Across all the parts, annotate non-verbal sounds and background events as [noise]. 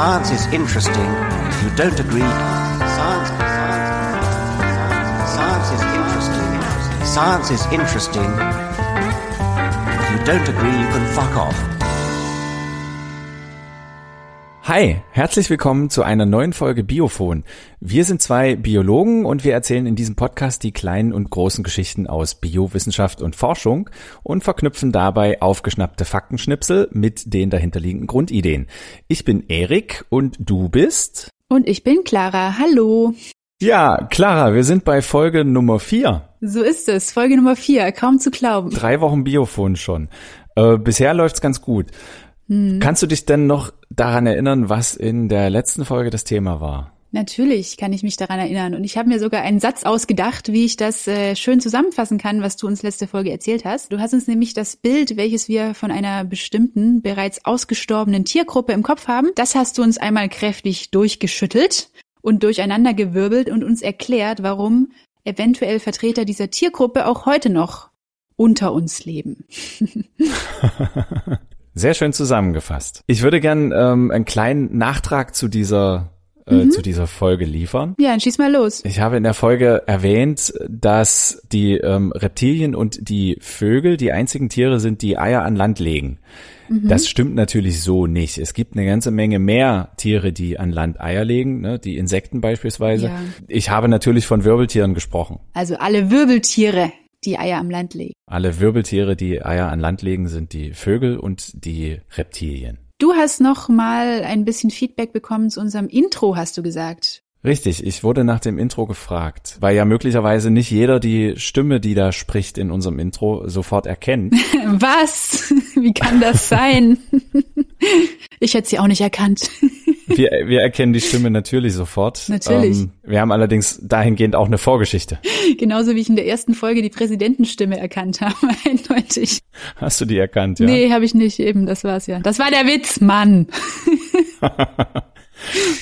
Science is interesting. If you don't agree, science, science, is interesting. Science is interesting. If you don't agree, you can fuck off. Hi, herzlich willkommen zu einer neuen Folge Biophon. Wir sind zwei Biologen und wir erzählen in diesem Podcast die kleinen und großen Geschichten aus Biowissenschaft und Forschung und verknüpfen dabei aufgeschnappte Faktenschnipsel mit den dahinterliegenden Grundideen. Ich bin Erik und du bist? Und ich bin Clara. Hallo. Ja, Clara, wir sind bei Folge Nummer vier. So ist es, Folge Nummer vier, kaum zu glauben. Drei Wochen Biophon schon. Äh, bisher läuft's ganz gut. Hm. Kannst du dich denn noch daran erinnern, was in der letzten Folge das Thema war? Natürlich kann ich mich daran erinnern. Und ich habe mir sogar einen Satz ausgedacht, wie ich das äh, schön zusammenfassen kann, was du uns letzte Folge erzählt hast. Du hast uns nämlich das Bild, welches wir von einer bestimmten, bereits ausgestorbenen Tiergruppe im Kopf haben, das hast du uns einmal kräftig durchgeschüttelt und durcheinandergewirbelt und uns erklärt, warum eventuell Vertreter dieser Tiergruppe auch heute noch unter uns leben. [laughs] [laughs] Sehr schön zusammengefasst. Ich würde gern ähm, einen kleinen Nachtrag zu dieser äh, mhm. zu dieser Folge liefern. Ja, dann schieß mal los. Ich habe in der Folge erwähnt, dass die ähm, Reptilien und die Vögel die einzigen Tiere sind, die Eier an Land legen. Mhm. Das stimmt natürlich so nicht. Es gibt eine ganze Menge mehr Tiere, die an Land Eier legen, ne? die Insekten beispielsweise. Ja. Ich habe natürlich von Wirbeltieren gesprochen. Also alle Wirbeltiere die Eier am Land legen. Alle Wirbeltiere, die Eier an Land legen, sind die Vögel und die Reptilien. Du hast noch mal ein bisschen Feedback bekommen zu unserem Intro, hast du gesagt. Richtig, ich wurde nach dem Intro gefragt, weil ja möglicherweise nicht jeder die Stimme, die da spricht in unserem Intro, sofort erkennt. [laughs] Was? Wie kann das sein? [laughs] Ich hätte sie auch nicht erkannt. Wir, wir erkennen die Stimme natürlich sofort. Natürlich. Ähm, wir haben allerdings dahingehend auch eine Vorgeschichte. Genauso wie ich in der ersten Folge die Präsidentenstimme erkannt habe, [laughs] eindeutig. Hast du die erkannt, ja? Nee, habe ich nicht, eben, das war's ja. Das war der Witz, Mann. [laughs]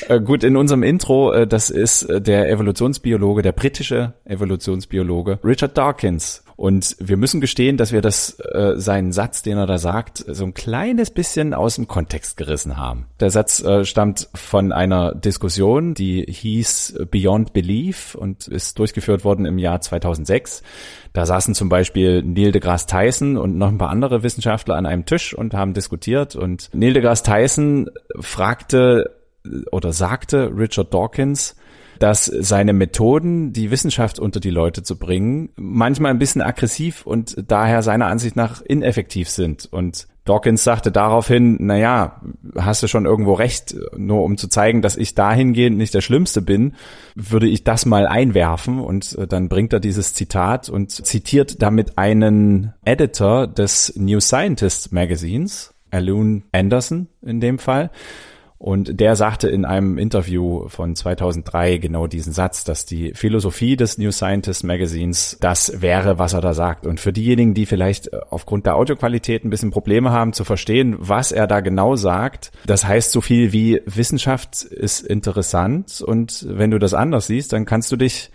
Äh, gut, in unserem Intro, äh, das ist äh, der Evolutionsbiologe, der britische Evolutionsbiologe Richard Dawkins. Und wir müssen gestehen, dass wir das, äh, seinen Satz, den er da sagt, so ein kleines bisschen aus dem Kontext gerissen haben. Der Satz äh, stammt von einer Diskussion, die hieß Beyond Belief und ist durchgeführt worden im Jahr 2006. Da saßen zum Beispiel Neil deGrasse Tyson und noch ein paar andere Wissenschaftler an einem Tisch und haben diskutiert. Und Neil deGrasse Tyson fragte oder sagte Richard Dawkins, dass seine Methoden, die Wissenschaft unter die Leute zu bringen, manchmal ein bisschen aggressiv und daher seiner Ansicht nach ineffektiv sind. Und Dawkins sagte daraufhin, na ja, hast du schon irgendwo recht, nur um zu zeigen, dass ich dahingehend nicht der Schlimmste bin, würde ich das mal einwerfen und äh, dann bringt er dieses Zitat und zitiert damit einen Editor des New Scientist Magazines, Alun Anderson in dem Fall, und der sagte in einem Interview von 2003 genau diesen Satz, dass die Philosophie des New Scientist Magazines das wäre, was er da sagt. Und für diejenigen, die vielleicht äh, aufgrund der Audioqualität ein bisschen Probleme haben zu verstehen, was er da genau sagt, das heißt so viel wie Wissenschaft ist interessant und wenn du das anders siehst, dann kannst du dich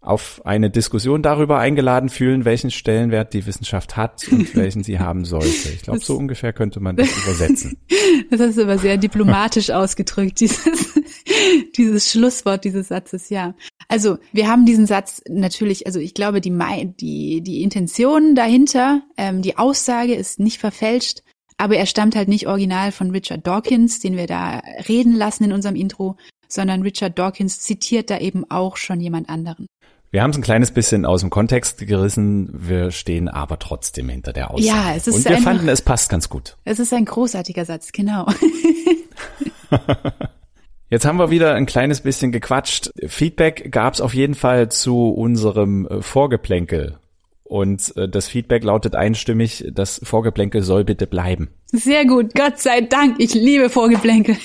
auf eine Diskussion darüber eingeladen fühlen, welchen Stellenwert die Wissenschaft hat und [laughs] welchen sie haben sollte. Ich glaube, so ungefähr könnte man das übersetzen. [laughs] Das hast du aber sehr diplomatisch ausgedrückt, dieses, [laughs] dieses Schlusswort dieses Satzes, ja. Also wir haben diesen Satz natürlich, also ich glaube, die, die, die Intention dahinter, ähm, die Aussage ist nicht verfälscht, aber er stammt halt nicht original von Richard Dawkins, den wir da reden lassen in unserem Intro, sondern Richard Dawkins zitiert da eben auch schon jemand anderen. Wir haben es ein kleines bisschen aus dem Kontext gerissen, wir stehen aber trotzdem hinter der Aussage. Ja, es ist Und wir einfach, fanden, es passt ganz gut. Es ist ein großartiger Satz, genau. [laughs] Jetzt haben wir wieder ein kleines bisschen gequatscht. Feedback gab es auf jeden Fall zu unserem äh, Vorgeplänkel und äh, das Feedback lautet einstimmig, das Vorgeplänkel soll bitte bleiben. Sehr gut, Gott sei Dank. Ich liebe Vorgeplänkel.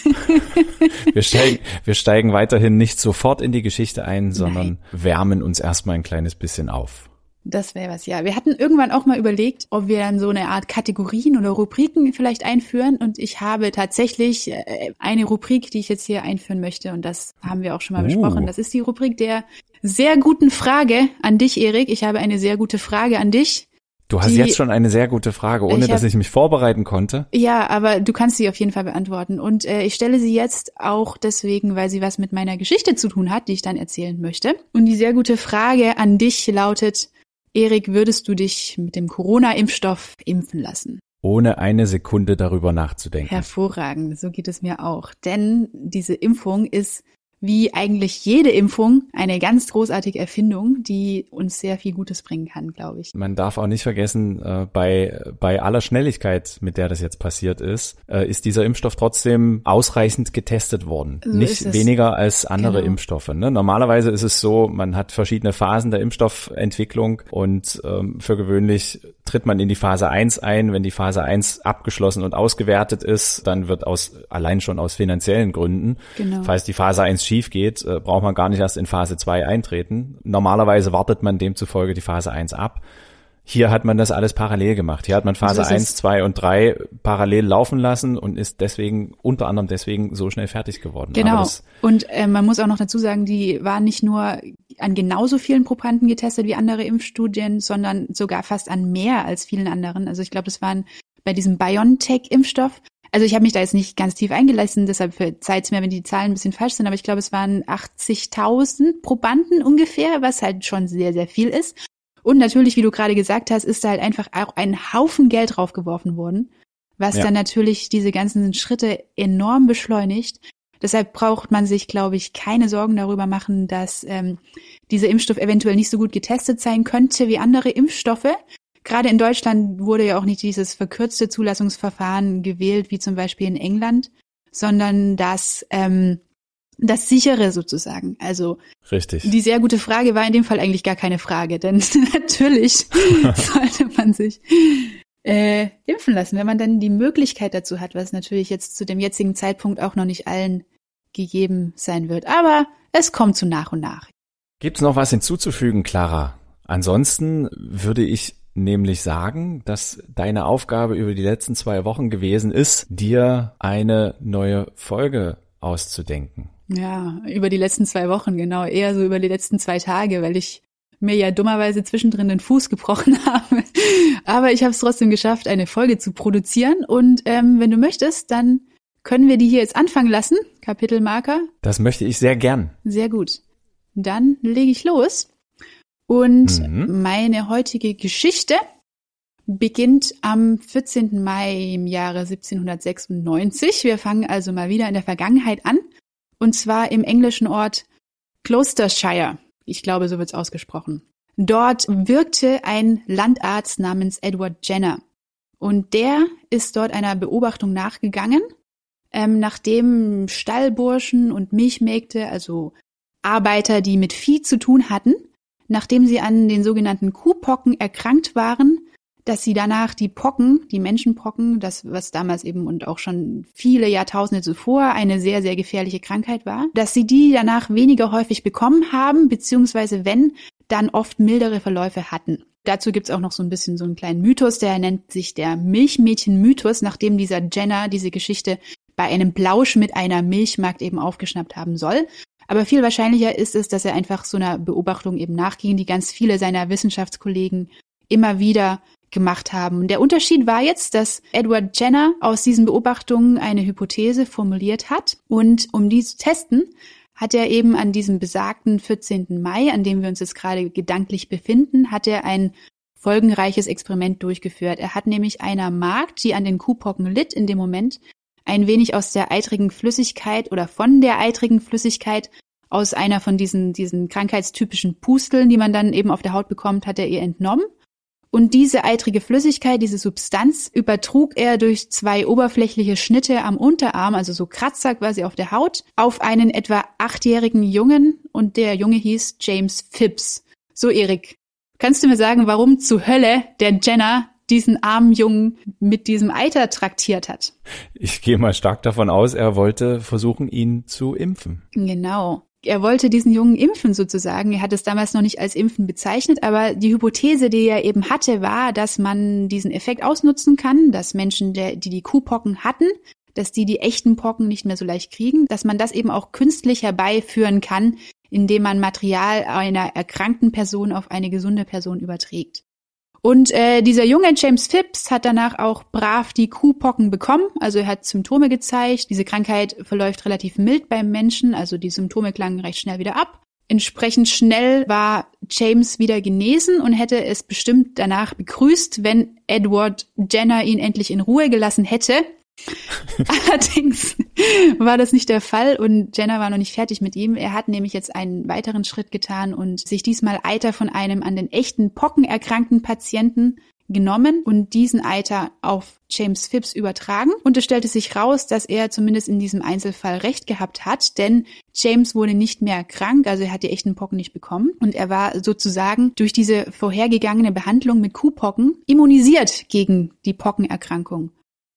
[laughs] wir, steigen, wir steigen weiterhin nicht sofort in die Geschichte ein, sondern Nein. wärmen uns erstmal ein kleines bisschen auf. Das wäre was, ja. Wir hatten irgendwann auch mal überlegt, ob wir dann so eine Art Kategorien oder Rubriken vielleicht einführen. Und ich habe tatsächlich äh, eine Rubrik, die ich jetzt hier einführen möchte. Und das haben wir auch schon mal uh. besprochen. Das ist die Rubrik der sehr guten Frage an dich, Erik. Ich habe eine sehr gute Frage an dich. Du hast Die- jetzt schon eine sehr gute Frage, ohne Ich hab- dass ich mich vorbereiten konnte. Ja, aber du kannst sie auf jeden Fall beantworten. Und äh, ich stelle sie jetzt auch deswegen, weil sie was mit meiner Geschichte zu tun hat, die ich dann erzählen möchte. Und die sehr gute Frage an dich lautet, Erik, würdest du dich mit dem Corona-Impfstoff impfen lassen? Ohne eine Sekunde darüber nachzudenken. Hervorragend, so geht es mir auch. Denn diese Impfung ist wie eigentlich jede Impfung eine ganz großartige Erfindung, die uns sehr viel Gutes bringen kann, glaube ich. Man darf auch nicht vergessen, äh, bei, bei aller Schnelligkeit, mit der das jetzt passiert ist, äh, ist dieser Impfstoff trotzdem ausreichend getestet worden. So nicht weniger als andere Genau. Impfstoffe. Ne? Normalerweise ist es so, man hat verschiedene Phasen der Impfstoffentwicklung und ähm, für gewöhnlich tritt man in die Phase 1 ein. Wenn die Phase 1 abgeschlossen und ausgewertet ist, dann wird aus allein schon aus finanziellen Gründen, Genau. falls die Phase 1 schief geht, äh, braucht man gar nicht erst in Phase 2 eintreten. Normalerweise wartet man demzufolge die Phase 1 ab. Hier hat man das alles parallel gemacht. Hier hat man Phase So ist es. 1, 2 und 3 parallel laufen lassen und ist deswegen, unter anderem deswegen, so schnell fertig geworden. Genau. Und äh, man muss auch noch dazu sagen, die waren nicht nur an genauso vielen Probanden getestet wie andere Impfstudien, sondern sogar fast an mehr als vielen anderen. Also ich glaube, das waren bei diesem BioNTech-Impfstoff. Also ich habe mich da jetzt nicht ganz tief eingelassen, deshalb verzeiht's mir, wenn die Zahlen ein bisschen falsch sind, aber ich glaube, es waren 80.000 Probanden ungefähr, was halt schon sehr, sehr viel ist. Und natürlich, wie du gerade gesagt hast, ist da halt einfach auch ein Haufen Geld draufgeworfen worden, was Ja. dann natürlich diese ganzen Schritte enorm beschleunigt. Deshalb braucht man sich, glaube ich, keine Sorgen darüber machen, dass ähm, dieser Impfstoff eventuell nicht so gut getestet sein könnte wie andere Impfstoffe. Gerade in Deutschland wurde ja auch nicht dieses verkürzte Zulassungsverfahren gewählt, wie zum Beispiel in England, sondern das, ähm, das sichere sozusagen. Also richtig. die sehr gute Frage war in dem Fall eigentlich gar keine Frage, denn [laughs] natürlich [laughs] sollte man sich äh, impfen lassen, wenn man dann die Möglichkeit dazu hat, was natürlich jetzt zu dem jetzigen Zeitpunkt auch noch nicht allen gegeben sein wird. Aber es kommt zu nach und nach. Gibt's noch was hinzuzufügen, Clara? Ansonsten würde ich nämlich sagen, dass deine Aufgabe über die letzten zwei Wochen gewesen ist, dir eine neue Folge auszudenken. Ja, über die letzten zwei Wochen, genau, eher so über die letzten zwei Tage, weil ich mir ja dummerweise zwischendrin den Fuß gebrochen [laughs] habe. Aber ich habe es trotzdem geschafft, eine Folge zu produzieren. Und ähm, wenn du möchtest, dann können wir die hier jetzt anfangen lassen. Kapitelmarker. Das möchte ich sehr gern. Sehr gut. Dann lege ich los. Und Mhm. meine heutige Geschichte beginnt am 14. Mai im Jahre 1796. Wir fangen also mal wieder in der Vergangenheit an. Und zwar im englischen Ort Gloucestershire. Ich glaube, so wird's ausgesprochen. Dort wirkte ein Landarzt namens Edward Jenner. Und der ist dort einer Beobachtung nachgegangen, ähm, nachdem Stallburschen und Milchmägde, also Arbeiter, die mit Vieh zu tun hatten, nachdem sie an den sogenannten Kuhpocken erkrankt waren, dass sie danach die Pocken, die Menschenpocken, das was damals eben und auch schon viele Jahrtausende zuvor eine sehr, sehr gefährliche Krankheit war, dass sie die danach weniger häufig bekommen haben, beziehungsweise wenn, dann oft mildere Verläufe hatten. Dazu gibt's auch noch so ein bisschen so einen kleinen Mythos, der nennt sich der Milchmädchen-Mythos, nachdem dieser Jenner diese Geschichte bei einem Plausch mit einer Milchmarkt eben aufgeschnappt haben soll. Aber viel wahrscheinlicher ist es, dass er einfach so einer Beobachtung eben nachging, die ganz viele seiner Wissenschaftskollegen immer wieder gemacht haben. Und der Unterschied war jetzt, dass Edward Jenner aus diesen Beobachtungen eine Hypothese formuliert hat. Und um die zu testen, hat er eben an diesem besagten 14. Mai, an dem wir uns jetzt gerade gedanklich befinden, hat er ein folgenreiches Experiment durchgeführt. Er hat nämlich einer Magd, die an den Kuhpocken litt in dem Moment, ein wenig aus der eitrigen Flüssigkeit oder von der eitrigen Flüssigkeit aus einer von diesen, diesen krankheitstypischen Pusteln, die man dann eben auf der Haut bekommt, hat er ihr entnommen. Und diese eitrige Flüssigkeit, diese Substanz, übertrug er durch zwei oberflächliche Schnitte am Unterarm, also so Kratzer quasi auf der Haut, auf einen etwa achtjährigen Jungen und der Junge hieß James Phipps. So, Erik, kannst du mir sagen, warum zu Hölle der Jenner diesen armen Jungen mit diesem Eiter traktiert hat? Ich gehe mal stark davon aus, er wollte versuchen, ihn zu impfen. Genau. Er wollte diesen Jungen impfen sozusagen. Er hat es damals noch nicht als Impfen bezeichnet, aber die Hypothese, die er eben hatte, war, dass man diesen Effekt ausnutzen kann, dass Menschen, die die Kuhpocken hatten, dass die die echten Pocken nicht mehr so leicht kriegen, dass man das eben auch künstlich herbeiführen kann, indem man Material einer erkrankten Person auf eine gesunde Person überträgt. Und äh, dieser junge James Phipps hat danach auch brav die Kuhpocken bekommen. Also er hat Symptome gezeigt. Diese Krankheit verläuft relativ mild beim Menschen, also die Symptome klangen recht schnell wieder ab. Entsprechend schnell war James wieder genesen und hätte es bestimmt danach begrüßt, wenn Edward Jenner ihn endlich in Ruhe gelassen hätte. [laughs] Allerdings war das nicht der Fall und Jenner war noch nicht fertig mit ihm. Er hat nämlich jetzt einen weiteren Schritt getan und sich diesmal Eiter von einem an den echten Pocken erkrankten Patienten genommen und diesen Eiter auf James Phipps übertragen. Und es stellte sich raus, dass er zumindest in diesem Einzelfall recht gehabt hat, denn James wurde nicht mehr krank, also er hat die echten Pocken nicht bekommen. Und er war sozusagen durch diese vorhergegangene Behandlung mit Kuhpocken immunisiert gegen die Pockenerkrankung.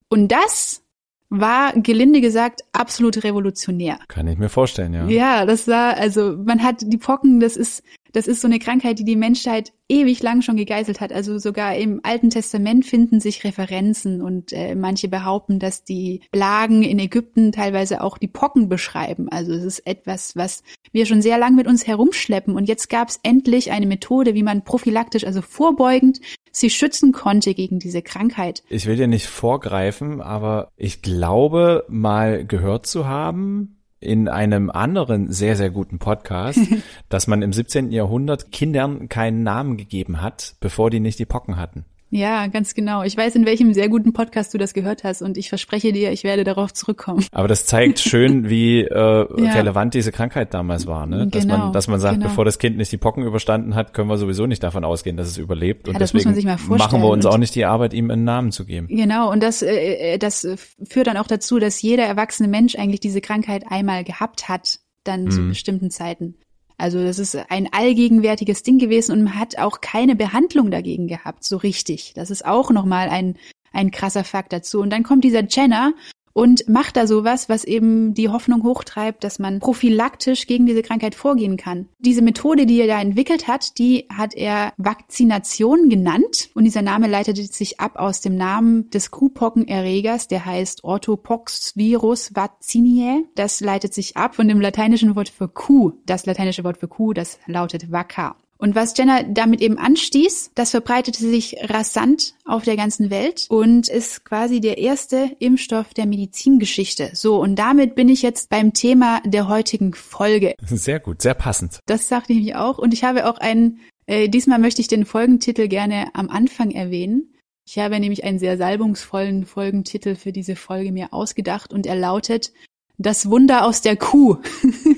Und das war gelinde gesagt absolut revolutionär. Kann ich mir vorstellen, ja. Ja, das war, also man hat die Pocken, das ist, das ist so eine Krankheit, die die Menschheit ewig lang schon gegeißelt hat. Also sogar im Alten Testament finden sich Referenzen und äh, manche behaupten, dass die Plagen in Ägypten teilweise auch die Pocken beschreiben. Also es ist etwas, was wir schon sehr lang mit uns herumschleppen. Und jetzt gab es endlich eine Methode, wie man prophylaktisch, also vorbeugend sie schützen konnte gegen diese Krankheit. Ich will dir nicht vorgreifen, aber ich glaube mal gehört zu haben, in einem anderen sehr, sehr guten Podcast, [laughs] dass man im 17. Jahrhundert Kindern keinen Namen gegeben hat, bevor die nicht die Pocken hatten. Ja, ganz genau. Ich weiß, in welchem sehr guten Podcast du das gehört hast und ich verspreche dir, ich werde darauf zurückkommen. Aber das zeigt schön, [laughs] wie äh, ja. relevant diese Krankheit damals war, ne? Dass genau, man, dass man sagt, genau. bevor das Kind nicht die Pocken überstanden hat, können wir sowieso nicht davon ausgehen, dass es überlebt. Und ja, deswegen machen wir uns auch nicht die Arbeit, ihm einen Namen zu geben. Genau, und das, äh, das führt dann auch dazu, dass jeder erwachsene Mensch eigentlich diese Krankheit einmal gehabt hat, dann mhm. zu bestimmten Zeiten. Also das ist ein allgegenwärtiges Ding gewesen und man hat auch keine Behandlung dagegen gehabt, so richtig. Das ist auch nochmal ein, ein krasser Fakt dazu. Und dann kommt dieser Jenner und macht da sowas, was eben die Hoffnung hochtreibt, dass man prophylaktisch gegen diese Krankheit vorgehen kann. Diese Methode, die er da entwickelt hat, die hat er Vakzination genannt und dieser Name leitet sich ab aus dem Namen des Kuhpockenerregers, der heißt Orthopoxvirus vacciniae. Das leitet sich ab von dem lateinischen Wort für Kuh. Das lateinische Wort für Kuh, das lautet vacca. Und was Jenner damit eben anstieß, das verbreitete sich rasant auf der ganzen Welt und ist quasi der erste Impfstoff der Medizingeschichte. So, und damit bin ich jetzt beim Thema der heutigen Folge. Sehr gut, sehr passend. Das sagte ich mir auch. Und ich habe auch einen, äh, diesmal möchte ich den Folgentitel gerne am Anfang erwähnen. Ich habe nämlich einen sehr salbungsvollen Folgentitel für diese Folge mir ausgedacht und er lautet Das Wunder aus der Kuh.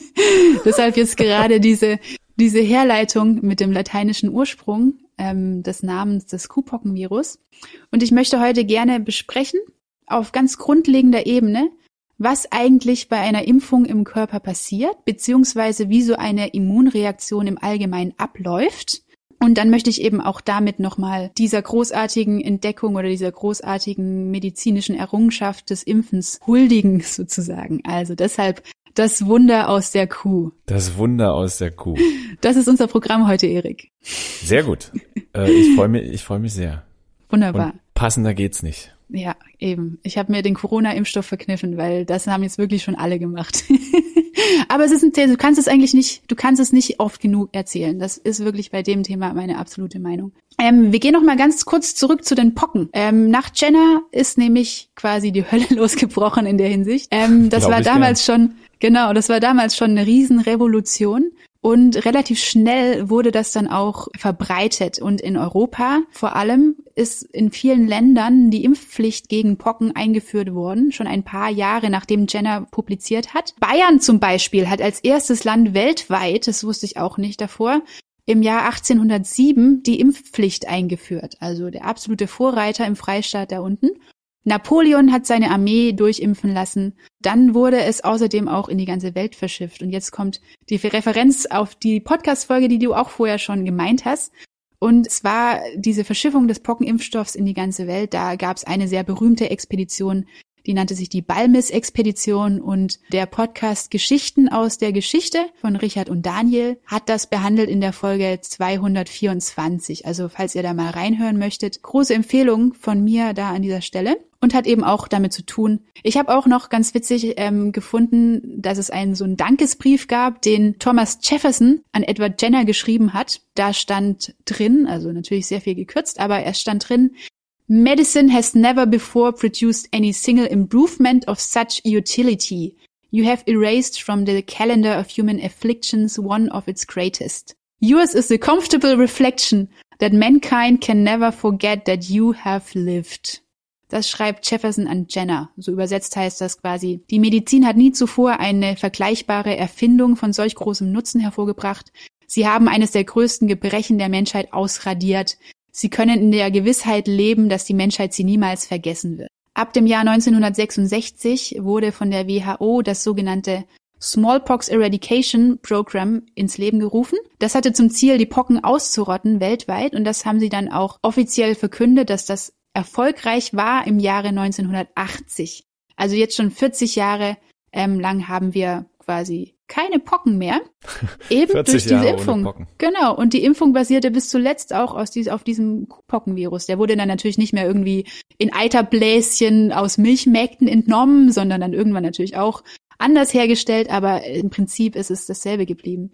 [laughs] Deshalb jetzt gerade diese diese Herleitung mit dem lateinischen Ursprung ähm, des Namens des Kuhpockenvirus. Und ich möchte heute gerne besprechen, auf ganz grundlegender Ebene, was eigentlich bei einer Impfung im Körper passiert, beziehungsweise wie so eine Immunreaktion im Allgemeinen abläuft. Und dann möchte ich eben auch damit nochmal dieser großartigen Entdeckung oder dieser großartigen medizinischen Errungenschaft des Impfens huldigen [laughs] sozusagen. Also deshalb das Wunder aus der Kuh. Das Wunder aus der Kuh. Das ist unser Programm heute, Erik. Sehr gut. Äh, ich freue mich, ich freue mich sehr. Wunderbar. Und passender geht's nicht. Ja, eben. Ich habe mir den Corona-Impfstoff verkniffen, weil das haben jetzt wirklich schon alle gemacht. [laughs] Aber es ist ein Thema, du kannst es eigentlich nicht, du kannst es nicht oft genug erzählen. Das ist wirklich bei dem Thema meine absolute Meinung. Ähm, wir gehen noch mal ganz kurz zurück zu den Pocken. Ähm, nach Jenner ist nämlich quasi die Hölle [laughs] losgebrochen in der Hinsicht. Ähm, das Glaub war damals gern. schon Genau, das war damals schon eine Riesenrevolution. Und relativ schnell wurde das dann auch verbreitet. Und in Europa vor allem ist in vielen Ländern die Impfpflicht gegen Pocken eingeführt worden, schon ein paar Jahre nachdem Jenner publiziert hat. Bayern zum Beispiel hat als erstes Land weltweit, das wusste ich auch nicht davor, im Jahr 1807 die Impfpflicht eingeführt. Also der absolute Vorreiter im Freistaat da unten. Napoleon hat seine Armee durchimpfen lassen. Dann wurde es außerdem auch in die ganze Welt verschifft. Und jetzt kommt die Referenz auf die Podcast-Folge, die du auch vorher schon gemeint hast. Und es war diese Verschiffung des Pockenimpfstoffs in die ganze Welt. Da gab es eine sehr berühmte Expedition, die nannte sich die Balmis-Expedition und der Podcast Geschichten aus der Geschichte von Richard und Daniel hat das behandelt in der Folge 224. Also falls ihr da mal reinhören möchtet, große Empfehlung von mir da an dieser Stelle. Und hat eben auch damit zu tun. Ich habe auch noch ganz witzig ähm, gefunden, dass es einen so einen Dankesbrief gab, den Thomas Jefferson an Edward Jenner geschrieben hat. Da stand drin, also natürlich sehr viel gekürzt, aber er stand drin, Medicine has never before produced any single improvement of such utility. You have erased from the calendar of human afflictions one of its greatest. Yours is a comfortable reflection that mankind can never forget that you have lived. Das schreibt Jefferson an Jenner. So übersetzt heißt das quasi, die Medizin hat nie zuvor eine vergleichbare Erfindung von solch großem Nutzen hervorgebracht. Sie haben eines der größten Gebrechen der Menschheit ausradiert. Sie können in der Gewissheit leben, dass die Menschheit sie niemals vergessen wird. Ab dem Jahr 1966 wurde von der WHO das sogenannte Smallpox Eradication Program ins Leben gerufen. Das hatte zum Ziel, die Pocken auszurotten weltweit und das haben sie dann auch offiziell verkündet, dass das erfolgreich war im Jahre 1980. Also jetzt schon 40 Jahre ähm, lang haben wir quasi keine Pocken mehr. [laughs] Eben durch diese Jahre Impfung. Genau. Und die Impfung basierte bis zuletzt auch aus dies, auf diesem Pockenvirus. Der wurde dann natürlich nicht mehr irgendwie in Eiterbläschen aus Milchmägden entnommen, sondern dann irgendwann natürlich auch anders hergestellt, aber im Prinzip ist es dasselbe geblieben.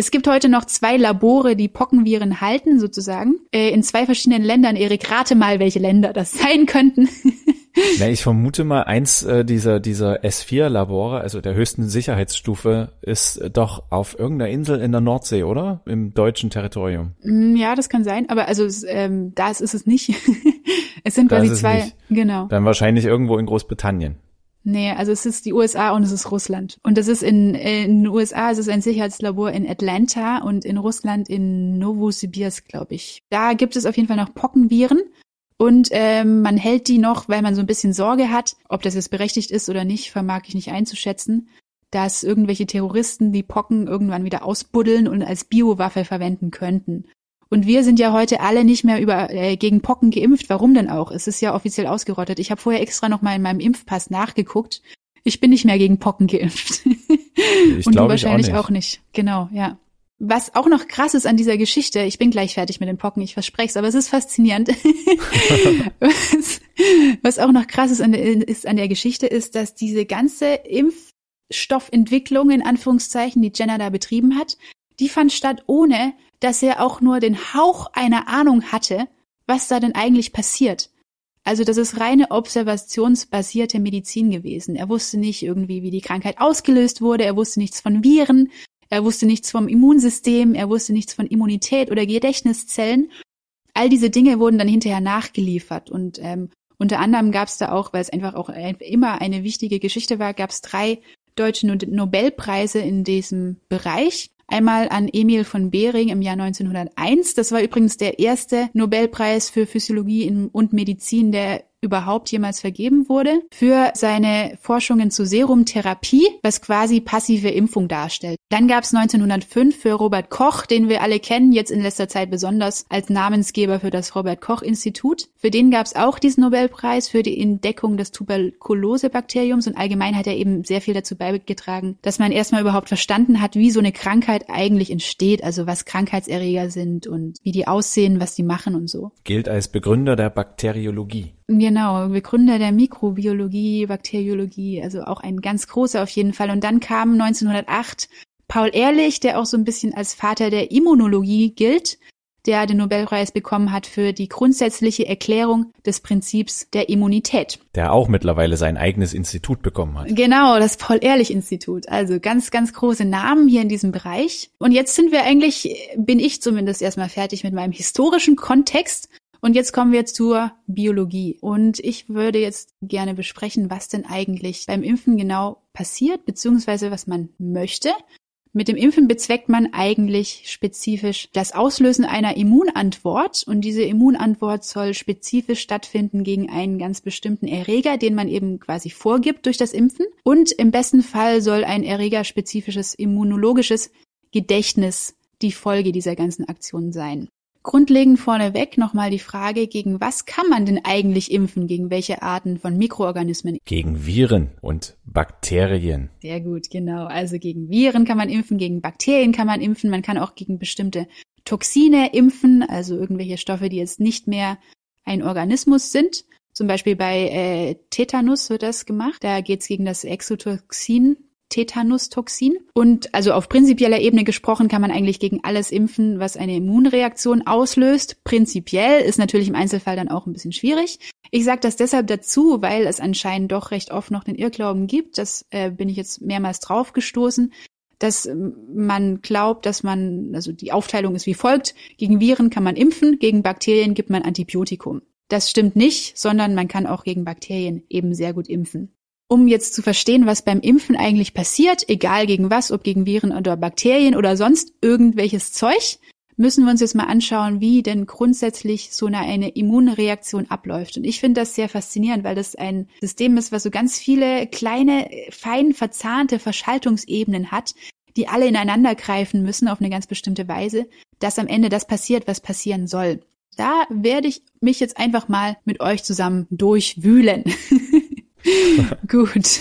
Es gibt heute noch zwei Labore, die Pockenviren halten, sozusagen, äh, in zwei verschiedenen Ländern. Erik, rate mal, welche Länder das sein könnten. [laughs] Na, ich vermute mal, eins äh, dieser, dieser S4-Labore, also der höchsten Sicherheitsstufe, ist äh, doch auf irgendeiner Insel in der Nordsee, oder? Im deutschen Territorium. Mm, ja, das kann sein, aber also ähm, da ist es nicht. [laughs] es sind quasi zwei, nicht. genau. Dann wahrscheinlich irgendwo in Großbritannien. Nee, also es ist die USA und es ist Russland. Und das ist in, in den USA, es ist ein Sicherheitslabor in Atlanta und in Russland in Novosibirsk, glaube ich. Da gibt es auf jeden Fall noch Pockenviren. Und ähm, man hält die noch, weil man so ein bisschen Sorge hat, ob das jetzt berechtigt ist oder nicht, vermag ich nicht einzuschätzen, dass irgendwelche Terroristen die Pocken irgendwann wieder ausbuddeln und als Biowaffe verwenden könnten. Und wir sind ja heute alle nicht mehr über äh, gegen Pocken geimpft. Warum denn auch? Es ist ja offiziell ausgerottet. Ich habe vorher extra noch mal in meinem Impfpass nachgeguckt. Ich bin nicht mehr gegen Pocken geimpft. [laughs] Ich Und du wahrscheinlich auch nicht. auch nicht. Genau, ja. Was auch noch krass ist an dieser Geschichte, ich bin gleich fertig mit den Pocken, ich verspreche es, aber es ist faszinierend. [laughs] was, was, auch noch krass ist an, der, ist an der Geschichte, ist, dass diese ganze Impfstoffentwicklung in Anführungszeichen, die Jenner da betrieben hat, die fand statt ohne, dass er auch nur den Hauch einer Ahnung hatte, was da denn eigentlich passiert. Also das ist reine observationsbasierte Medizin gewesen. Er wusste nicht irgendwie, wie die Krankheit ausgelöst wurde, er wusste nichts von Viren, er wusste nichts vom Immunsystem, er wusste nichts von Immunität oder Gedächtniszellen. All diese Dinge wurden dann hinterher nachgeliefert und ähm, unter anderem gab es da auch, weil es einfach auch immer eine wichtige Geschichte war, gab es drei deutsche Nobelpreise in diesem Bereich. Einmal an Emil von Behring im Jahr 1901. Das war übrigens der erste Nobelpreis für Physiologie und Medizin, der überhaupt jemals vergeben wurde, für seine Forschungen zur Serumtherapie, was quasi passive Impfung darstellt. Dann gab es 1905 für Robert Koch, den wir alle kennen, jetzt in letzter Zeit besonders als Namensgeber für das Robert Koch Institut. Für den gab es auch diesen Nobelpreis für die Entdeckung des Tuberkulosebakteriums und allgemein hat er eben sehr viel dazu beigetragen, dass man erstmal überhaupt verstanden hat, wie so eine Krankheit eigentlich entsteht, also was Krankheitserreger sind und wie die aussehen, was die machen und so. Gilt als Begründer der Bakteriologie. Genau, Begründer der Mikrobiologie, Bakteriologie, also auch ein ganz großer auf jeden Fall. Und dann kam 1908 Paul Ehrlich, der auch so ein bisschen als Vater der Immunologie gilt, der den Nobelpreis bekommen hat für die grundsätzliche Erklärung des Prinzips der Immunität. Der auch mittlerweile sein eigenes Institut bekommen hat. Genau, das Paul-Ehrlich-Institut. Also ganz, ganz große Namen hier in diesem Bereich. Und jetzt sind wir eigentlich, bin ich zumindest erstmal fertig mit meinem historischen Kontext und jetzt kommen wir zur Biologie. Und ich würde jetzt gerne besprechen, was denn eigentlich beim Impfen genau passiert, beziehungsweise was man möchte. Mit dem Impfen bezweckt man eigentlich spezifisch das Auslösen einer Immunantwort und diese Immunantwort soll spezifisch stattfinden gegen einen ganz bestimmten Erreger, den man eben quasi vorgibt durch das Impfen. Und im besten Fall soll ein erregerspezifisches immunologisches Gedächtnis die Folge dieser ganzen Aktion sein. Grundlegend vorneweg nochmal die Frage, gegen was kann man denn eigentlich impfen? Gegen welche Arten von Mikroorganismen? Gegen Viren und Bakterien. Sehr gut, genau. Also gegen Viren kann man impfen, gegen Bakterien kann man impfen, man kann auch gegen bestimmte Toxine impfen, also irgendwelche Stoffe, die jetzt nicht mehr ein Organismus sind, Zum Beispiel bei äh, Tetanus wird das gemacht. Da geht's gegen das Exotoxin Tetanustoxin. Und also auf prinzipieller Ebene gesprochen kann man eigentlich gegen alles impfen, was eine Immunreaktion auslöst. Prinzipiell ist natürlich im Einzelfall dann auch ein bisschen schwierig. Ich sage das deshalb dazu, weil es anscheinend doch recht oft noch den Irrglauben gibt. Das äh, bin ich jetzt mehrmals draufgestoßen dass man glaubt, dass man, also die Aufteilung ist wie folgt, gegen Viren kann man impfen, gegen Bakterien gibt man Antibiotikum. Das stimmt nicht, sondern man kann auch gegen Bakterien eben sehr gut impfen um jetzt zu verstehen, was beim Impfen eigentlich passiert, egal gegen was, ob gegen Viren oder Bakterien oder sonst irgendwelches Zeug, müssen wir uns jetzt mal anschauen, wie denn grundsätzlich so eine, eine Immunreaktion abläuft. Und ich finde das sehr faszinierend, weil das ein System ist, was so ganz viele kleine, fein verzahnte Verschaltungsebenen hat, die alle ineinander greifen müssen auf eine ganz bestimmte Weise, dass am Ende das passiert, was passieren soll. Da werde ich mich jetzt einfach mal mit euch zusammen durchwühlen. [laughs] [laughs] Gut.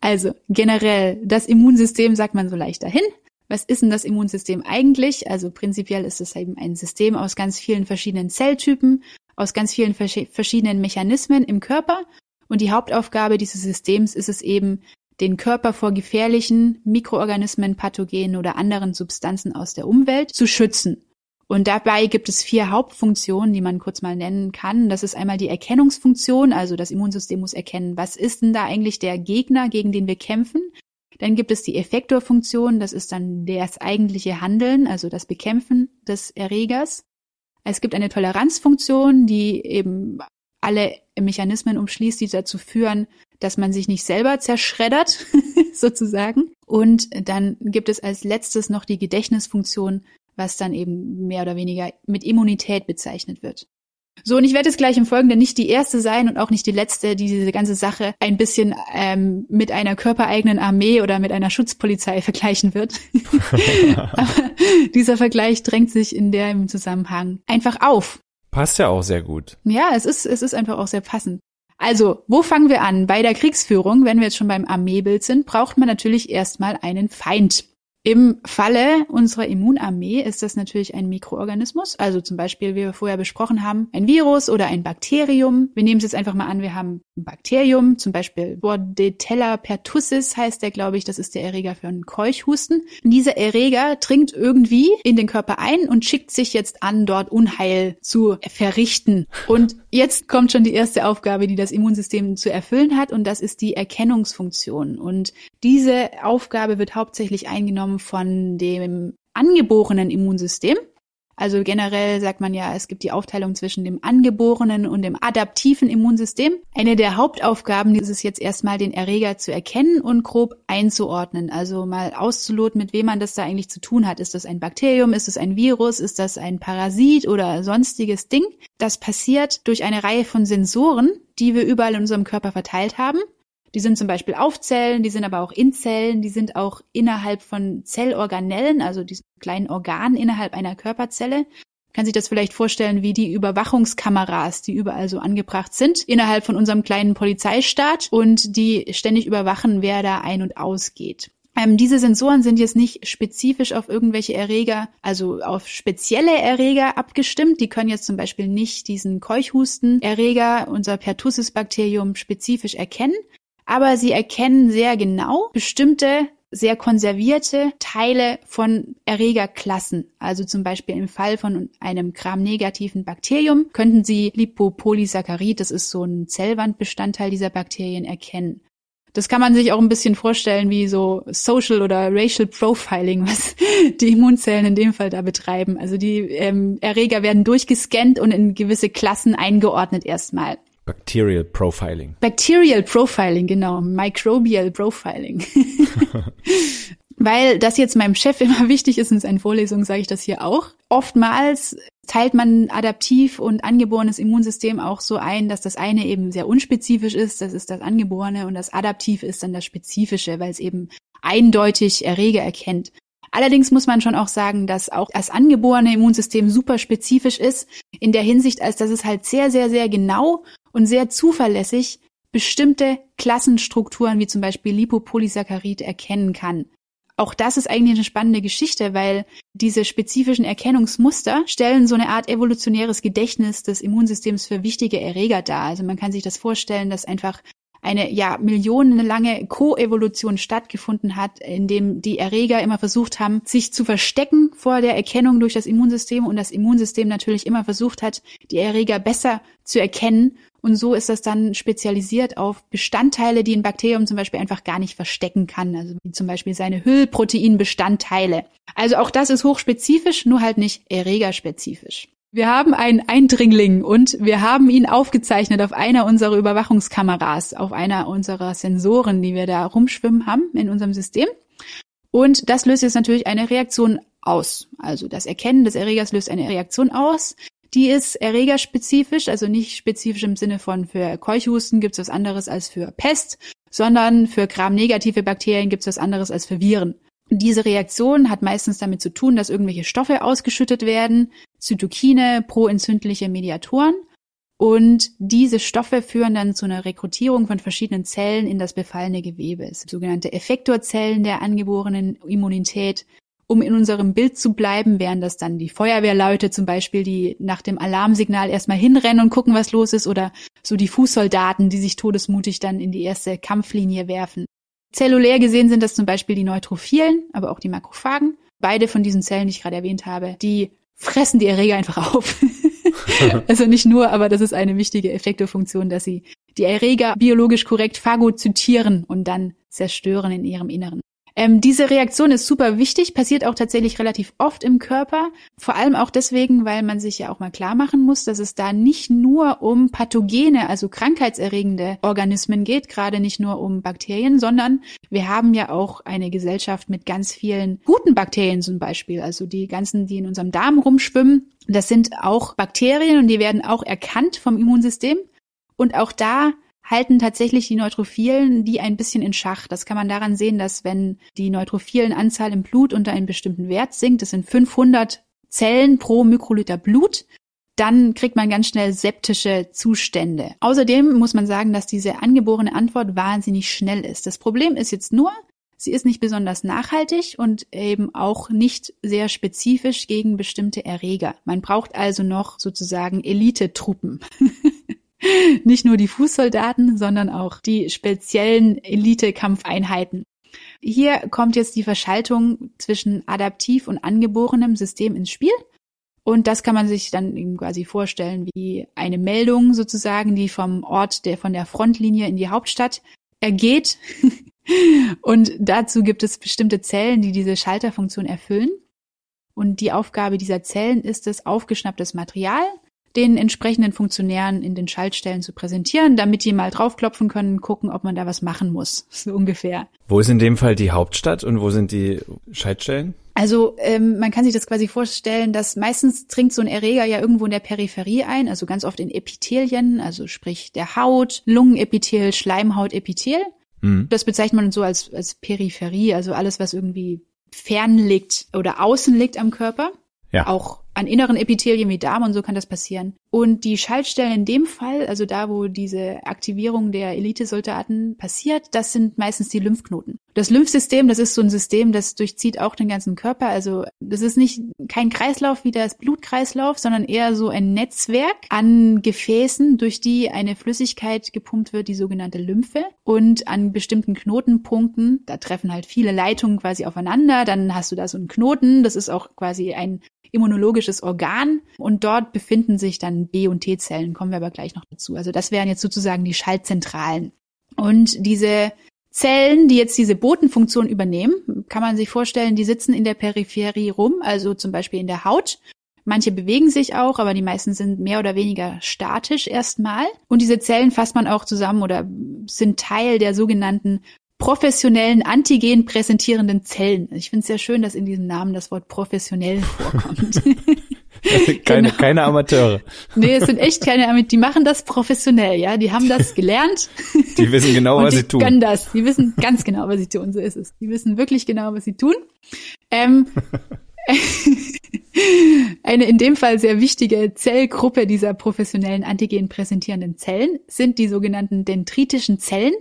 Also generell, das Immunsystem sagt man so leicht dahin. Was ist denn das Immunsystem eigentlich? Also prinzipiell ist es eben ein System aus ganz vielen verschiedenen Zelltypen, aus ganz vielen verschiedenen Mechanismen im Körper. Und die Hauptaufgabe dieses Systems ist es eben, den Körper vor gefährlichen Mikroorganismen, Pathogenen oder anderen Substanzen aus der Umwelt zu schützen. Und dabei gibt es vier Hauptfunktionen, die man kurz mal nennen kann. Das ist einmal die Erkennungsfunktion, also das Immunsystem muss erkennen, was ist denn da eigentlich der Gegner, gegen den wir kämpfen. Dann gibt es die Effektorfunktion, das ist dann das eigentliche Handeln, also das Bekämpfen des Erregers. Es gibt eine Toleranzfunktion, die eben alle Mechanismen umschließt, die dazu führen, dass man sich nicht selber zerschreddert, [laughs] sozusagen. Und dann gibt es als letztes noch die Gedächtnisfunktion, was dann eben mehr oder weniger mit Immunität bezeichnet wird. So, und ich werde jetzt gleich im Folgenden nicht die erste sein und auch nicht die letzte, die diese ganze Sache ein bisschen ähm, mit einer körpereigenen Armee oder mit einer Schutzpolizei [laughs] vergleichen wird. [laughs] Aber dieser Vergleich drängt sich in dem Zusammenhang einfach auf. Passt ja auch sehr gut. Ja, es ist, es ist einfach auch sehr passend. Also, wo fangen wir an? Bei der Kriegsführung, wenn wir jetzt schon beim Armeebild sind, braucht man natürlich erstmal einen Feind. Im Falle unserer Immunarmee ist das natürlich ein Mikroorganismus, also zum Beispiel, wie wir vorher besprochen haben, ein Virus oder ein Bakterium. Wir nehmen es jetzt einfach mal an, wir haben ein Bakterium, zum Beispiel Bordetella pertussis heißt der, glaube ich, das ist der Erreger für einen Keuchhusten. Und dieser Erreger dringt irgendwie in den Körper ein und schickt sich jetzt an, dort Unheil zu verrichten. Und jetzt kommt schon die erste Aufgabe, die das Immunsystem zu erfüllen hat, und das ist die Erkennungsfunktion. Und diese Aufgabe wird hauptsächlich eingenommen von dem angeborenen Immunsystem. Also generell sagt man ja, es gibt die Aufteilung zwischen dem angeborenen und dem adaptiven Immunsystem. Eine der Hauptaufgaben ist es jetzt erstmal, den Erreger zu erkennen und grob einzuordnen. Also mal auszuloten, mit wem man das da eigentlich zu tun hat. Ist das ein Bakterium? Ist es ein Virus? Ist das ein Parasit oder sonstiges Ding? Das passiert durch eine Reihe von Sensoren, die wir überall in unserem Körper verteilt haben. Die sind zum Beispiel auf Zellen, die sind aber auch in Zellen, die sind auch innerhalb von Zellorganellen, also diesen kleinen Organen innerhalb einer Körperzelle. Kann sich das vielleicht vorstellen wie die Überwachungskameras, die überall so angebracht sind, innerhalb von unserem kleinen Polizeistaat und die ständig überwachen, wer da ein- und ausgeht. Ähm, diese Sensoren sind jetzt nicht spezifisch auf irgendwelche Erreger, also auf spezielle Erreger abgestimmt. Die können jetzt zum Beispiel nicht diesen Keuchhusten-Erreger, unser Pertussis-Bakterium spezifisch erkennen, aber sie erkennen sehr genau bestimmte sehr konservierte Teile von Erregerklassen. Also zum Beispiel im Fall von einem gramnegativen Bakterium könnten Sie Lipopolysaccharid, das ist so ein Zellwandbestandteil dieser Bakterien, erkennen. Das kann man sich auch ein bisschen vorstellen wie so Social oder Racial Profiling, was [laughs] die Immunzellen in dem Fall da betreiben. Also die ähm, Erreger werden durchgescannt und in gewisse Klassen eingeordnet erstmal. Bacterial Profiling. Bacterial Profiling, genau. Microbial Profiling. [laughs] Weil das jetzt meinem Chef [laughs] immer wichtig ist in seinen Vorlesungen, sage ich das hier auch. Oftmals teilt man adaptiv und angeborenes Immunsystem auch so ein, dass das eine eben sehr unspezifisch ist, das ist das angeborene und das adaptiv ist dann das spezifische, weil es eben eindeutig Erreger erkennt. Allerdings muss man schon auch sagen, dass auch das angeborene Immunsystem super spezifisch ist, in der Hinsicht, als dass es halt sehr, sehr, sehr genau und sehr zuverlässig bestimmte Klassenstrukturen wie zum Beispiel Lipopolysaccharid erkennen kann. auch das ist eigentlich eine spannende Geschichte, weil diese spezifischen Erkennungsmuster stellen so eine Art evolutionäres Gedächtnis des Immunsystems für wichtige Erreger dar. Also man kann sich das vorstellen, dass einfach eine ja millionenlange Koevolution stattgefunden hat, in dem die Erreger immer versucht haben, sich zu verstecken vor der Erkennung durch das Immunsystem und das Immunsystem natürlich immer versucht hat, die Erreger besser zu erkennen. Und so ist das dann spezialisiert auf Bestandteile, die ein Bakterium zum Beispiel einfach gar nicht verstecken kann, also wie zum Beispiel seine Hüllproteinbestandteile. Also auch das ist hochspezifisch, nur halt nicht erregerspezifisch. Wir haben einen Eindringling und wir haben ihn aufgezeichnet auf einer unserer Überwachungskameras, auf einer unserer Sensoren, die wir da rumschwimmen haben in unserem System. Und das löst jetzt natürlich eine Reaktion aus. Also das Erkennen des Erregers löst eine Reaktion aus. Die ist erregerspezifisch, also nicht spezifisch im Sinne von für Keuchhusten gibt's was anderes als für Pest, sondern für gramnegative Bakterien gibt's was anderes als für Viren. Diese Reaktion hat meistens damit zu tun, dass irgendwelche Stoffe ausgeschüttet werden, Zytokine, proentzündliche Mediatoren. Und diese Stoffe führen dann zu einer Rekrutierung von verschiedenen Zellen in das befallene Gewebe. Sogenannte Effektorzellen der angeborenen Immunität. Um in unserem Bild zu bleiben, wären das dann die Feuerwehrleute zum Beispiel, die nach dem Alarmsignal erstmal hinrennen und gucken, was los ist, oder so die Fußsoldaten, die sich todesmutig dann in die erste Kampflinie werfen. Zellulär gesehen sind das zum Beispiel die Neutrophilen, aber auch die Makrophagen. Beide von diesen Zellen, die ich gerade erwähnt habe, die fressen die Erreger einfach auf. [laughs] also nicht nur, aber das ist eine wichtige Effektorfunktion, dass sie die Erreger biologisch korrekt phagozytieren und dann zerstören in ihrem Inneren. Ähm, diese Reaktion ist super wichtig, passiert auch tatsächlich relativ oft im Körper. Vor allem auch deswegen, weil man sich ja auch mal klar machen muss, dass es da nicht nur um Pathogene, also krankheitserregende Organismen geht, gerade nicht nur um Bakterien, sondern wir haben ja auch eine Gesellschaft mit ganz vielen guten Bakterien zum Beispiel, also die ganzen, die in unserem Darm rumschwimmen. Das sind auch Bakterien und die werden auch erkannt vom Immunsystem. Und auch da halten tatsächlich die Neutrophilen die ein bisschen in Schach. Das kann man daran sehen, dass wenn die Neutrophilen Anzahl im Blut unter einem bestimmten Wert sinkt, das sind 500 Zellen pro Mikroliter Blut, dann kriegt man ganz schnell septische Zustände. Außerdem muss man sagen, dass diese angeborene Antwort wahnsinnig schnell ist. Das Problem ist jetzt nur, sie ist nicht besonders nachhaltig und eben auch nicht sehr spezifisch gegen bestimmte Erreger. Man braucht also noch sozusagen Elitetruppen. [laughs] [laughs] Nicht nur die Fußsoldaten, sondern auch die speziellen Elite-Kampfeinheiten. Hier kommt jetzt die Verschaltung zwischen adaptiv und angeborenem System ins Spiel. Und das kann man sich dann eben quasi vorstellen wie eine Meldung sozusagen, die vom Ort der, von der Frontlinie in die Hauptstadt ergeht. [laughs] und dazu gibt es bestimmte Zellen, die diese Schalterfunktion erfüllen. Und die Aufgabe dieser Zellen ist es, aufgeschnapptes Material den entsprechenden Funktionären in den Schaltstellen zu präsentieren, damit die mal draufklopfen können, gucken, ob man da was machen muss, [laughs] so ungefähr. Wo ist in dem Fall die Hauptstadt und wo sind die Schaltstellen? Also ähm, man kann sich das quasi vorstellen, dass meistens dringt so ein Erreger ja irgendwo in der Peripherie ein, also ganz oft in Epithelien, also sprich der Haut, Lungenepithel, Schleimhautepithel. Mhm. Das bezeichnet man so als, als Peripherie, also alles, was irgendwie fern liegt oder außen liegt am Körper. Ja. Auch an inneren Epithelien wie Darm und so kann das passieren. Und die Schaltstellen in dem Fall, also da, wo diese Aktivierung der Elitesoldaten passiert, das sind meistens die Lymphknoten. Das Lymphsystem, das ist so ein System, das durchzieht auch den ganzen Körper. Also das ist nicht kein Kreislauf wie das Blutkreislauf, sondern eher so ein Netzwerk an Gefäßen, durch die eine Flüssigkeit gepumpt wird, die sogenannte Lymphe. Und an bestimmten Knotenpunkten, da treffen halt viele Leitungen quasi aufeinander. Dann hast du da so einen Knoten, das ist auch quasi ein immunologisches Organ und dort befinden sich dann B- und T-Zellen, kommen wir aber gleich noch dazu. Also das wären jetzt sozusagen die Schaltzentralen. Und diese Zellen, die jetzt diese Botenfunktion übernehmen, kann man sich vorstellen, die sitzen in der Peripherie rum, also zum Beispiel in der Haut. Manche bewegen sich auch, aber die meisten sind mehr oder weniger statisch erstmal. Und diese Zellen fasst man auch zusammen oder sind Teil der sogenannten professionellen Antigen präsentierenden Zellen. Ich finde es sehr schön, dass in diesem Namen das Wort professionell vorkommt. keine, [laughs] genau. keine Amateure. Nee, es sind echt keine Amateure. Die machen das professionell, ja. Die haben das gelernt. [laughs] Die wissen genau, was sie tun. Die können das. Die wissen ganz genau, was sie tun. So ist es. Die wissen wirklich genau, was sie tun. Ähm, [laughs] eine in dem Fall sehr wichtige Zellgruppe dieser professionellen Antigen präsentierenden Zellen sind die sogenannten dendritischen Zellen.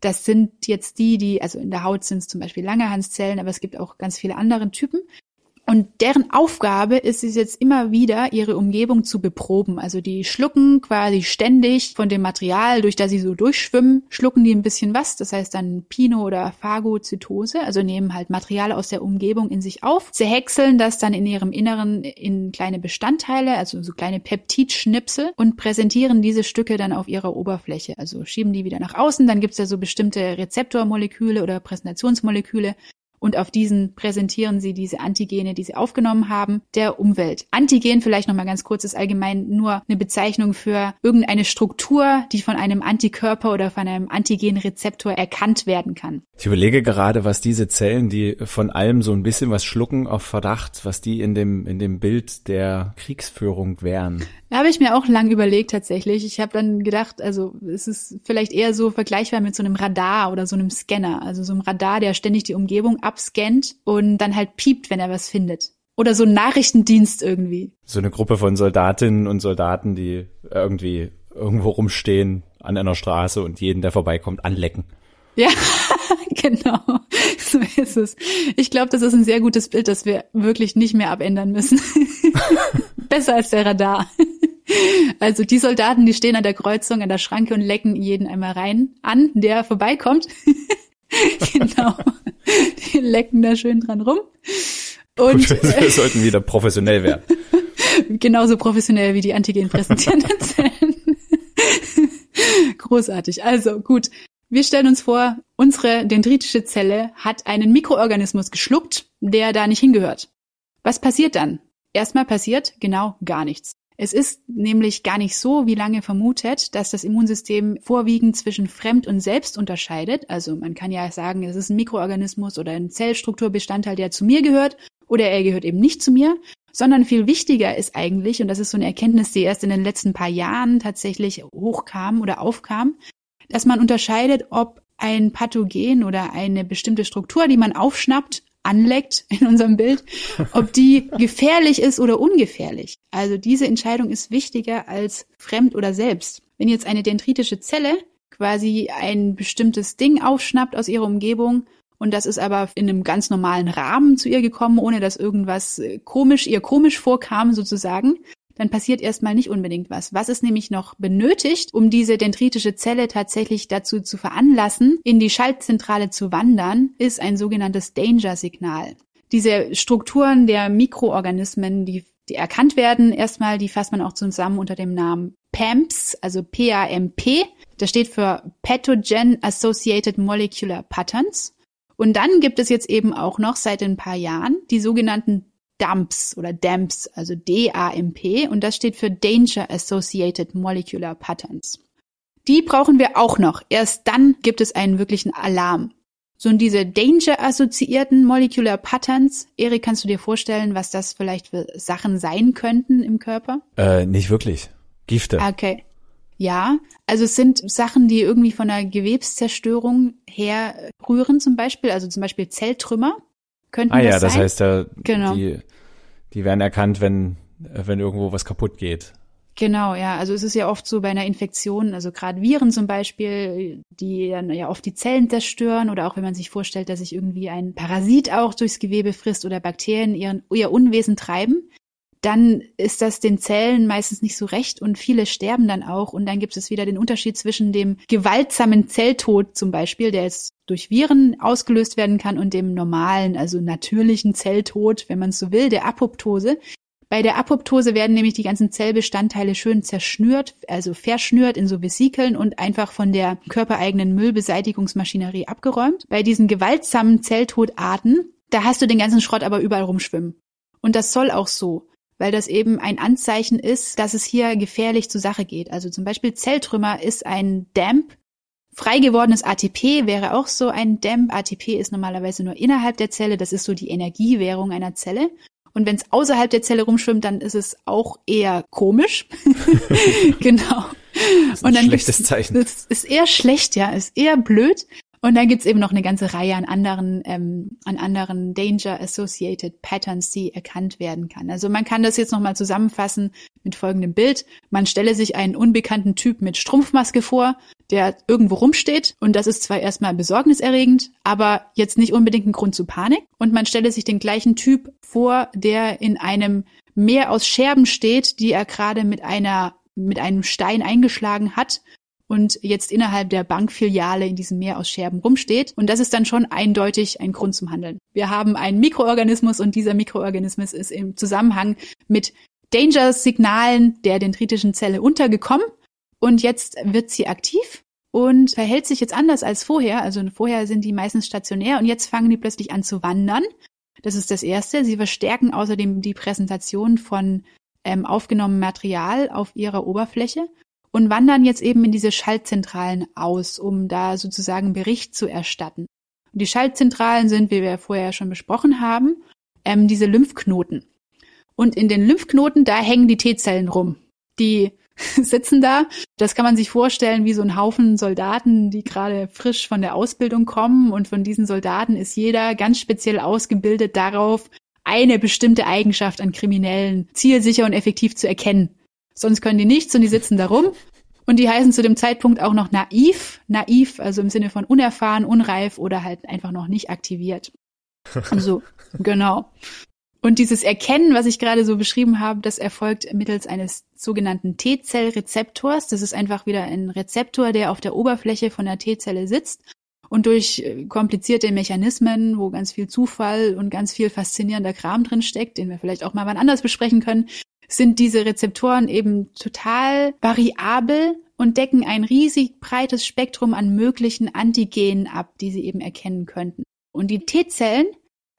Das sind jetzt die, die, also in der Haut sind es zum Beispiel Langerhanszellen, aber es gibt auch ganz viele andere Typen. Und deren Aufgabe ist es jetzt immer wieder, ihre Umgebung zu beproben. Also die schlucken quasi ständig von dem Material, durch das sie so durchschwimmen, schlucken die ein bisschen was. Das heißt dann Pino- oder Phagozytose, also nehmen halt Material aus der Umgebung in sich auf. Sie häckseln das dann in ihrem Inneren in kleine Bestandteile, also so kleine Peptidschnipsel und präsentieren diese Stücke dann auf ihrer Oberfläche. Also schieben die wieder nach außen. Dann gibt's da so bestimmte Rezeptormoleküle oder Präsentationsmoleküle, und auf diesen präsentieren sie diese Antigene, die sie aufgenommen haben, der Umwelt. Antigen vielleicht nochmal ganz kurz ist allgemein nur eine Bezeichnung für irgendeine Struktur, die von einem Antikörper oder von einem Antigenrezeptor erkannt werden kann. Ich überlege gerade, was diese Zellen, die von allem so ein bisschen was schlucken auf Verdacht, was die in dem, in dem Bild der Kriegsführung wären. Da habe ich mir auch lang überlegt tatsächlich. Ich habe dann gedacht, also es ist vielleicht eher so vergleichbar mit so einem Radar oder so einem Scanner. Also so einem Radar, der ständig die Umgebung abscannt und dann halt piept, wenn er was findet. Oder so ein Nachrichtendienst irgendwie. So eine Gruppe von Soldatinnen und Soldaten, die irgendwie irgendwo rumstehen an einer Straße und jeden, der vorbeikommt, anlecken. Ja, [laughs] genau. So ist es. Ich glaube, das ist ein sehr gutes Bild, das wir wirklich nicht mehr abändern müssen. [laughs] Besser als der Radar. Also die Soldaten, die stehen an der Kreuzung, an der Schranke und lecken jeden einmal rein an, der vorbeikommt. [laughs] genau. Die lecken da schön dran rum. Und wir sollten wieder professionell werden. Genauso professionell wie die Antigen präsentierenden [laughs] Zellen. Großartig. Also gut. Wir stellen uns vor, unsere dendritische Zelle hat einen Mikroorganismus geschluckt, der da nicht hingehört. Was passiert dann? Erstmal passiert genau gar nichts. Es ist nämlich gar nicht so, wie lange vermutet, dass das Immunsystem vorwiegend zwischen Fremd und Selbst unterscheidet. Also man kann ja sagen, es ist ein Mikroorganismus oder ein Zellstrukturbestandteil, der zu mir gehört oder er gehört eben nicht zu mir, sondern viel wichtiger ist eigentlich, und das ist so eine Erkenntnis, die erst in den letzten paar Jahren tatsächlich hochkam oder aufkam, dass man unterscheidet, ob ein Pathogen oder eine bestimmte Struktur, die man aufschnappt, anleckt in unserem Bild, ob die gefährlich ist oder ungefährlich. Also diese Entscheidung ist wichtiger als fremd oder selbst. Wenn jetzt eine dendritische Zelle quasi ein bestimmtes Ding aufschnappt aus ihrer Umgebung und das ist aber in einem ganz normalen Rahmen zu ihr gekommen, ohne dass irgendwas äh, komisch, ihr komisch vorkam sozusagen, dann passiert erstmal nicht unbedingt was. Was ist nämlich noch benötigt, um diese dendritische Zelle tatsächlich dazu zu veranlassen, in die Schaltzentrale zu wandern, ist ein sogenanntes Danger-Signal. Diese Strukturen der Mikroorganismen, die, die erkannt werden, erstmal, die fasst man auch zusammen unter dem Namen PAMPs, also P-A-M-P. Das steht für Pathogen Associated Molecular Patterns. Und dann gibt es jetzt eben auch noch seit ein paar Jahren die sogenannten DAMPs oder DAMPs, also D-A-M-P, und das steht für Danger Associated Molecular Patterns. Die brauchen wir auch noch. Erst dann gibt es einen wirklichen Alarm. So und diese Danger-assoziierten Molecular Patterns, Erik, kannst du dir vorstellen, was das vielleicht für Sachen sein könnten im Körper? Äh, nicht wirklich. Gifte. Okay. Ja, also es sind Sachen, die irgendwie von einer Gewebszerstörung herrühren zum Beispiel, also zum Beispiel Zelltrümmer könnten ah, das ja, das sein. heißt, ja, Genau. die, die werden erkannt, wenn, wenn irgendwo was kaputt geht. Genau, ja. Also es ist ja oft so bei einer Infektion, also gerade Viren zum Beispiel, die dann ja oft die Zellen zerstören oder auch wenn man sich vorstellt, dass sich irgendwie ein Parasit auch durchs Gewebe frisst oder Bakterien ihren, ihr Unwesen treiben, dann ist das den Zellen meistens nicht so recht und viele sterben dann auch. Und dann gibt es wieder den Unterschied zwischen dem gewaltsamen Zelltod zum Beispiel, der jetzt durch Viren ausgelöst werden kann, und dem normalen, also natürlichen Zelltod, wenn man es so will, der Apoptose. Bei der Apoptose werden nämlich die ganzen Zellbestandteile schön zerschnürt, also verschnürt in so Vesikeln und einfach von der körpereigenen Müllbeseitigungsmaschinerie abgeräumt. Bei diesen gewaltsamen Zelltodarten, da hast du den ganzen Schrott aber überall rumschwimmen. Und das soll auch so, weil das eben ein Anzeichen ist, dass es hier gefährlich zur Sache geht. Also zum Beispiel Zelltrümmer ist ein Damp. Frei gewordenes ATP wäre auch so ein Damp. ATP ist normalerweise nur innerhalb der Zelle. Das ist so die Energiewährung einer Zelle. Und wenn es außerhalb der Zelle rumschwimmt, dann ist es auch eher komisch. [laughs] [laughs] genau. Das ist ein Und dann schlechtes Zeichen. Das ist eher schlecht, ja, ist eher blöd. Und dann gibt's eben noch eine ganze Reihe an anderen, ähm, an anderen Danger-Associated Patterns, die erkannt werden kann. Also man kann das jetzt nochmal zusammenfassen mit folgendem Bild. Man stelle sich einen unbekannten Typ mit Strumpfmaske vor, der irgendwo rumsteht. Und das ist zwar erstmal besorgniserregend, aber jetzt nicht unbedingt ein Grund zu Panik. Und man stelle sich den gleichen Typ vor, der in einem Meer aus Scherben steht, die er gerade mit einer mit einem Stein eingeschlagen hat und jetzt innerhalb der Bankfiliale in diesem Meer aus Scherben rumsteht. Und das ist dann schon eindeutig ein Grund zum Handeln. Wir haben einen Mikroorganismus und dieser Mikroorganismus ist im Zusammenhang mit Danger-Signalen der dendritischen Zelle untergekommen und jetzt wird sie aktiv und verhält sich jetzt anders als vorher. Also vorher sind die meistens stationär und jetzt fangen die plötzlich an zu wandern. Das ist das Erste. Sie verstärken außerdem die Präsentation von ähm, aufgenommenem Material auf ihrer Oberfläche und wandern jetzt eben in diese Schaltzentralen aus, um da sozusagen Bericht zu erstatten. Und die Schaltzentralen sind, wie wir vorher schon besprochen haben, ähm, diese Lymphknoten. Und in den Lymphknoten, da hängen die T-Zellen rum. Die [laughs] sitzen da. Das kann man sich vorstellen wie so ein Haufen Soldaten, die gerade frisch von der Ausbildung kommen. Und von diesen Soldaten ist jeder ganz speziell ausgebildet darauf, eine bestimmte Eigenschaft an Kriminellen zielsicher und effektiv zu erkennen sonst können die nichts und die sitzen da rum. Und die heißen zu dem Zeitpunkt auch noch naiv, naiv, also im Sinne von unerfahren, unreif oder halt einfach noch nicht aktiviert. [laughs] Also, genau. Und dieses Erkennen, was ich gerade so beschrieben habe, das erfolgt mittels eines sogenannten T-Zell-Rezeptors. Das ist einfach wieder ein Rezeptor, der auf der Oberfläche von der T-Zelle sitzt und durch äh, komplizierte Mechanismen, wo ganz viel Zufall und ganz viel faszinierender Kram drin steckt, den wir vielleicht auch mal wann anders besprechen können, sind diese Rezeptoren eben total variabel und decken ein riesig breites Spektrum an möglichen Antigenen ab, die sie eben erkennen könnten. Und die T-Zellen,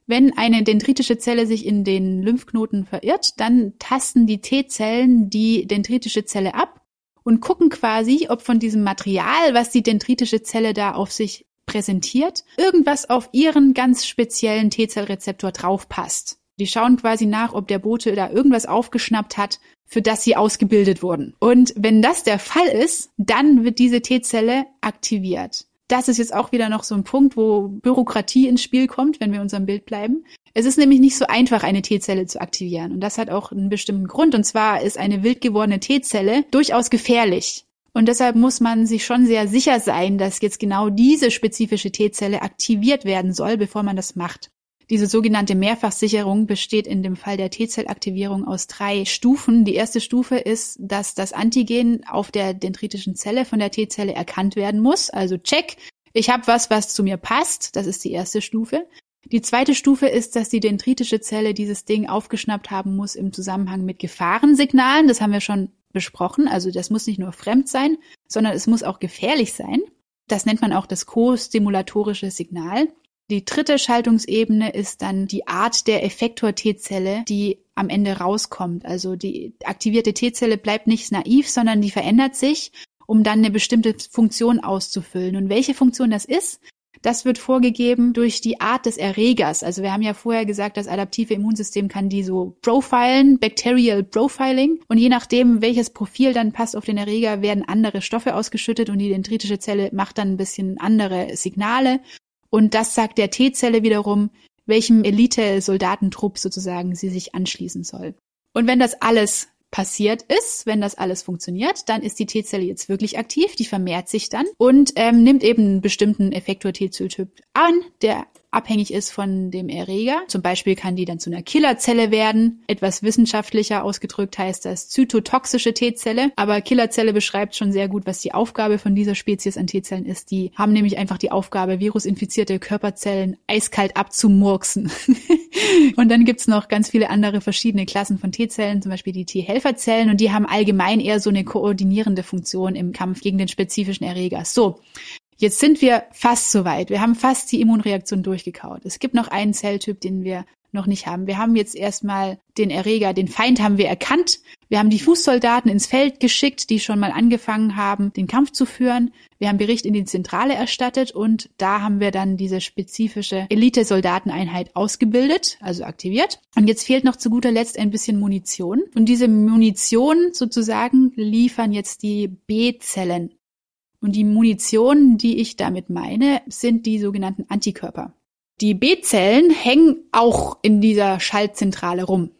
wenn eine dendritische Zelle sich in den Lymphknoten verirrt, dann tasten die T-Zellen die dendritische Zelle ab und gucken quasi, ob von diesem Material, was die dendritische Zelle da auf sich präsentiert, irgendwas auf ihren ganz speziellen T-Zellrezeptor draufpasst. Die schauen quasi nach, ob der Bote da irgendwas aufgeschnappt hat, für das sie ausgebildet wurden. Und wenn das der Fall ist, dann wird diese T-Zelle aktiviert. Das ist jetzt auch wieder noch so ein Punkt, wo Bürokratie ins Spiel kommt, wenn wir unserem Bild bleiben. Es ist nämlich nicht so einfach, eine T-Zelle zu aktivieren. Und das hat auch einen bestimmten Grund. Und zwar ist eine wild gewordene T-Zelle durchaus gefährlich. Und deshalb muss man sich schon sehr sicher sein, dass jetzt genau diese spezifische T-Zelle aktiviert werden soll, bevor man das macht. Diese sogenannte Mehrfachsicherung besteht in dem Fall der T-Zellaktivierung aus drei Stufen. Die erste Stufe ist, dass das Antigen auf der dendritischen Zelle von der T-Zelle erkannt werden muss. Also check, ich habe was, was zu mir passt. Das ist die erste Stufe. Die zweite Stufe ist, dass die dendritische Zelle dieses Ding aufgeschnappt haben muss im Zusammenhang mit Gefahrensignalen. Das haben wir schon besprochen. Also das muss nicht nur fremd sein, sondern es muss auch gefährlich sein. Das nennt man auch das co-stimulatorische Signal. Die dritte Schaltungsebene ist dann die Art der Effektor-T-Zelle, die am Ende rauskommt. Also die aktivierte T-Zelle bleibt nicht naiv, sondern die verändert sich, um dann eine bestimmte Funktion auszufüllen. Und welche Funktion das ist, das wird vorgegeben durch die Art des Erregers. Also wir haben ja vorher gesagt, das adaptive Immunsystem kann die so profilen, Bacterial Profiling. Und je nachdem, welches Profil dann passt auf den Erreger, werden andere Stoffe ausgeschüttet und die dendritische Zelle macht dann ein bisschen andere Signale. Und das sagt der T-Zelle wiederum, welchem Elite-Soldatentrupp sozusagen sie sich anschließen soll. Und wenn das alles passiert ist, wenn das alles funktioniert, dann ist die T-Zelle jetzt wirklich aktiv, die vermehrt sich dann und ähm, nimmt eben einen bestimmten Effektor-T-Zelltyp an, der abhängig ist von dem Erreger. Zum Beispiel kann die dann zu einer Killerzelle werden. Etwas wissenschaftlicher ausgedrückt heißt das zytotoxische T-Zelle. Aber Killerzelle beschreibt schon sehr gut, was die Aufgabe von dieser Spezies an T-Zellen ist. Die haben nämlich einfach die Aufgabe, virusinfizierte Körperzellen eiskalt abzumurksen. [laughs] und dann gibt's noch ganz viele andere verschiedene Klassen von T-Zellen, zum Beispiel die T-Helferzellen. Und die haben allgemein eher so eine koordinierende Funktion im Kampf gegen den spezifischen Erreger. So, Jetzt sind wir fast soweit. Wir haben fast die Immunreaktion durchgekaut. Es gibt noch einen Zelltyp, den wir noch nicht haben. Wir haben jetzt erstmal den Erreger, den Feind haben wir erkannt. Wir haben die Fußsoldaten ins Feld geschickt, die schon mal angefangen haben, den Kampf zu führen. Wir haben Bericht in die Zentrale erstattet und da haben wir dann diese spezifische Elite-Soldateneinheit ausgebildet, also aktiviert. Und jetzt fehlt noch zu guter Letzt ein bisschen Munition. Und diese Munition sozusagen liefern jetzt die B-Zellen Und die Munition, die ich damit meine, sind die sogenannten Antikörper. Die B-Zellen hängen auch in dieser Schaltzentrale rum.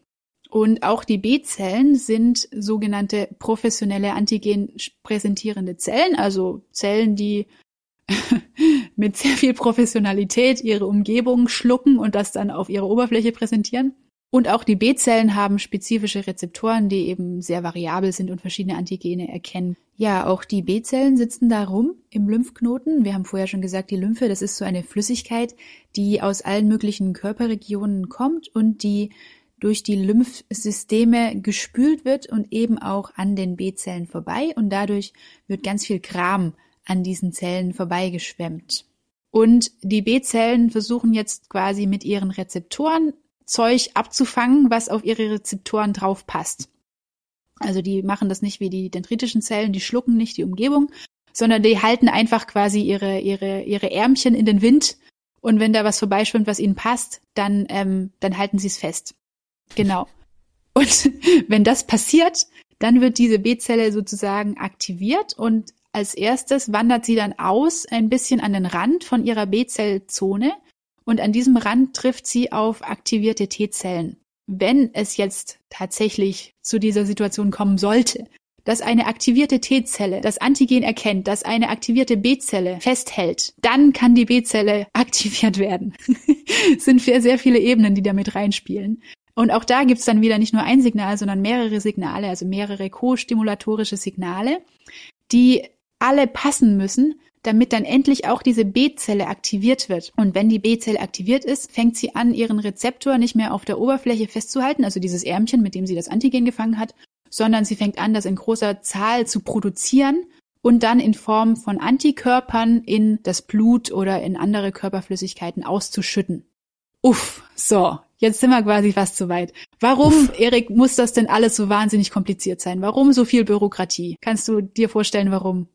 Und auch die B-Zellen sind sogenannte professionelle Antigen präsentierende Zellen, also Zellen, die [laughs] mit sehr viel Professionalität ihre Umgebung schlucken und das dann auf ihrer Oberfläche präsentieren. Und auch die B-Zellen haben spezifische Rezeptoren, die eben sehr variabel sind und verschiedene Antigene erkennen. Ja, auch die B-Zellen sitzen da rum im Lymphknoten. Wir haben vorher schon gesagt, die Lymphe, das ist so eine Flüssigkeit, die aus allen möglichen Körperregionen kommt und die durch die Lymphsysteme gespült wird und eben auch an den B-Zellen vorbei und dadurch wird ganz viel Kram an diesen Zellen vorbeigeschwemmt. Und die B-Zellen versuchen jetzt quasi mit ihren Rezeptoren Zeug abzufangen, was auf ihre Rezeptoren drauf passt. Also die machen das nicht wie die dendritischen Zellen, die schlucken nicht die Umgebung, sondern die halten einfach quasi ihre, ihre, ihre Ärmchen in den Wind und wenn da was vorbeischwimmt, was ihnen passt, dann, ähm, dann halten sie es fest. Genau. Und [laughs] wenn das passiert, dann wird diese B-Zelle sozusagen aktiviert und als erstes wandert sie dann aus, ein bisschen an den Rand von ihrer B-Zellzone und an diesem Rand trifft sie auf aktivierte T-Zellen. Wenn es jetzt tatsächlich zu dieser Situation kommen sollte, dass eine aktivierte T-Zelle das Antigen erkennt, dass eine aktivierte B-Zelle festhält, dann kann die B-Zelle [laughs] aktiviert werden. es [laughs] sind sehr viele Ebenen, die damit reinspielen. Und auch da gibt's dann wieder nicht nur ein Signal, sondern mehrere Signale, also mehrere co-stimulatorische Signale, die alle passen müssen, damit dann endlich auch diese B-Zelle aktiviert wird. Und wenn die B-Zelle aktiviert ist, fängt sie an, ihren Rezeptor nicht mehr auf der Oberfläche festzuhalten, also dieses Ärmchen, mit dem sie das Antigen gefangen hat, sondern sie fängt an, das in großer Zahl zu produzieren und dann in Form von Antikörpern in das Blut oder in andere Körperflüssigkeiten auszuschütten. Uff, so, jetzt sind wir quasi fast zu weit. Warum, Uff. Erik, muss das denn alles so wahnsinnig kompliziert sein? Warum so viel Bürokratie? Kannst du dir vorstellen, warum?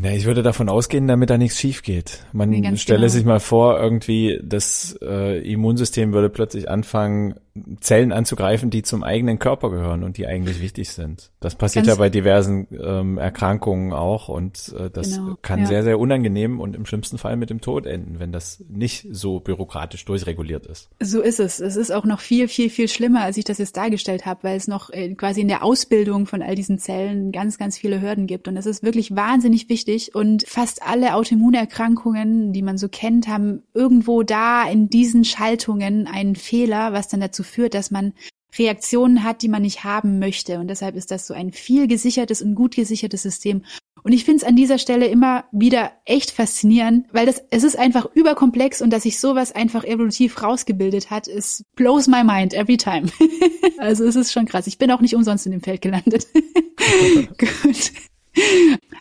Na, ich würde davon ausgehen, damit da nichts schief geht. Man nee, stelle genau. sich mal vor, irgendwie das äh, Immunsystem würde plötzlich anfangen, Zellen anzugreifen, die zum eigenen Körper gehören und die eigentlich wichtig sind. Das passiert Ganz ja bei diversen ähm, Erkrankungen auch und äh, das genau, kann ja. sehr, sehr unangenehm und im schlimmsten Fall mit dem Tod enden, wenn das nicht so bürokratisch durchreguliert ist. So ist es. Es ist auch noch viel, viel, viel schlimmer, als ich das jetzt dargestellt habe, weil es noch äh, quasi in der Ausbildung von all diesen Zellen ganz, ganz viele Hürden gibt. Und das ist wirklich wahnsinnig wichtig. Und fast alle Autoimmunerkrankungen, die man so kennt, haben irgendwo da in diesen Schaltungen einen Fehler, was dann dazu führt, dass man Reaktionen hat, die man nicht haben möchte. Und deshalb ist das so ein viel gesichertes und gut gesichertes System. Und ich finde es an dieser Stelle immer wieder echt faszinierend, weil das, es ist einfach überkomplex und dass sich sowas einfach evolutiv rausgebildet hat, ist blows my mind every time. [laughs] also es ist schon krass. Ich bin auch nicht umsonst in dem Feld gelandet. [laughs] Gut.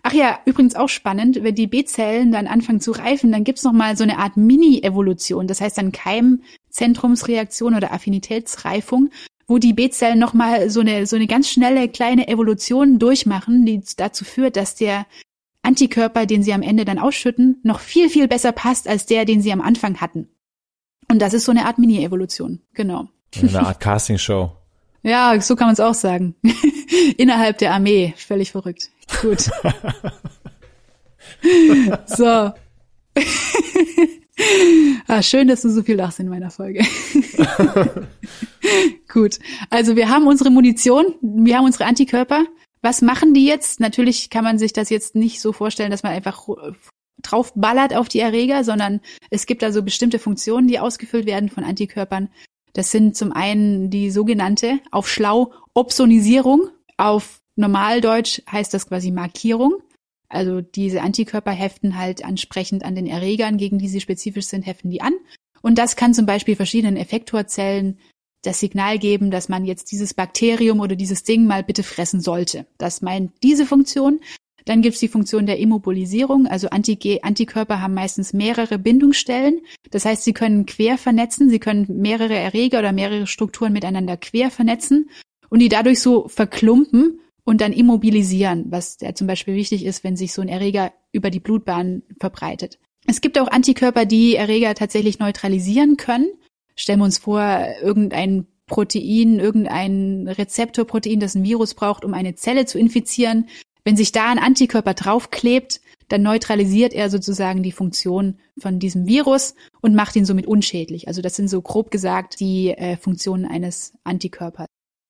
Ach ja, übrigens auch spannend, wenn die B-Zellen dann anfangen zu reifen, dann gibt's noch mal so eine Art Mini-Evolution. Das heißt dann Keimzentrumsreaktion oder Affinitätsreifung, wo die B-Zellen nochmal so eine, so eine ganz schnelle kleine Evolution durchmachen, die dazu führt, dass der Antikörper, den sie am Ende dann ausschütten, noch viel, viel besser passt als der, den sie am Anfang hatten. Und das ist so eine Art Mini-Evolution, genau. Eine Art Castingshow. [laughs] ja, so kann man es auch sagen. [laughs] Innerhalb der Armee, völlig verrückt. Gut. [laughs] so. Ah, schön, dass du so viel lachst in meiner Folge. [laughs] Gut. Also wir haben unsere Munition, wir haben unsere Antikörper. Was machen die jetzt? Natürlich kann man sich das jetzt nicht so vorstellen, dass man einfach draufballert auf die Erreger, sondern es gibt also bestimmte Funktionen, die ausgefüllt werden von Antikörpern. Das sind zum einen die sogenannte auf schlau Opsonisierung. Auf Normaldeutsch heißt das quasi Markierung. Also diese Antikörper heften halt ansprechend an den Erregern, gegen die sie spezifisch sind, heften die an. Und das kann zum Beispiel verschiedenen Effektorzellen das Signal geben, dass man jetzt dieses Bakterium oder dieses Ding mal bitte fressen sollte. Das meint diese Funktion. Dann gibt's die Funktion der Immobilisierung. Also Antige Antikörper haben meistens mehrere Bindungsstellen. Das heißt, sie können quer vernetzen. Sie können mehrere Erreger oder mehrere Strukturen miteinander quer vernetzen und die dadurch so verklumpen und dann immobilisieren, was ja zum Beispiel wichtig ist, wenn sich so ein Erreger über die Blutbahn verbreitet. Es gibt auch Antikörper, die Erreger tatsächlich neutralisieren können. Stellen wir uns vor, irgendein Protein, irgendein Rezeptorprotein, das ein Virus braucht, um eine Zelle zu infizieren. Wenn sich da ein Antikörper draufklebt, dann neutralisiert er sozusagen die Funktion von diesem Virus und macht ihn somit unschädlich. Also das sind so grob gesagt die äh, Funktionen eines Antikörpers.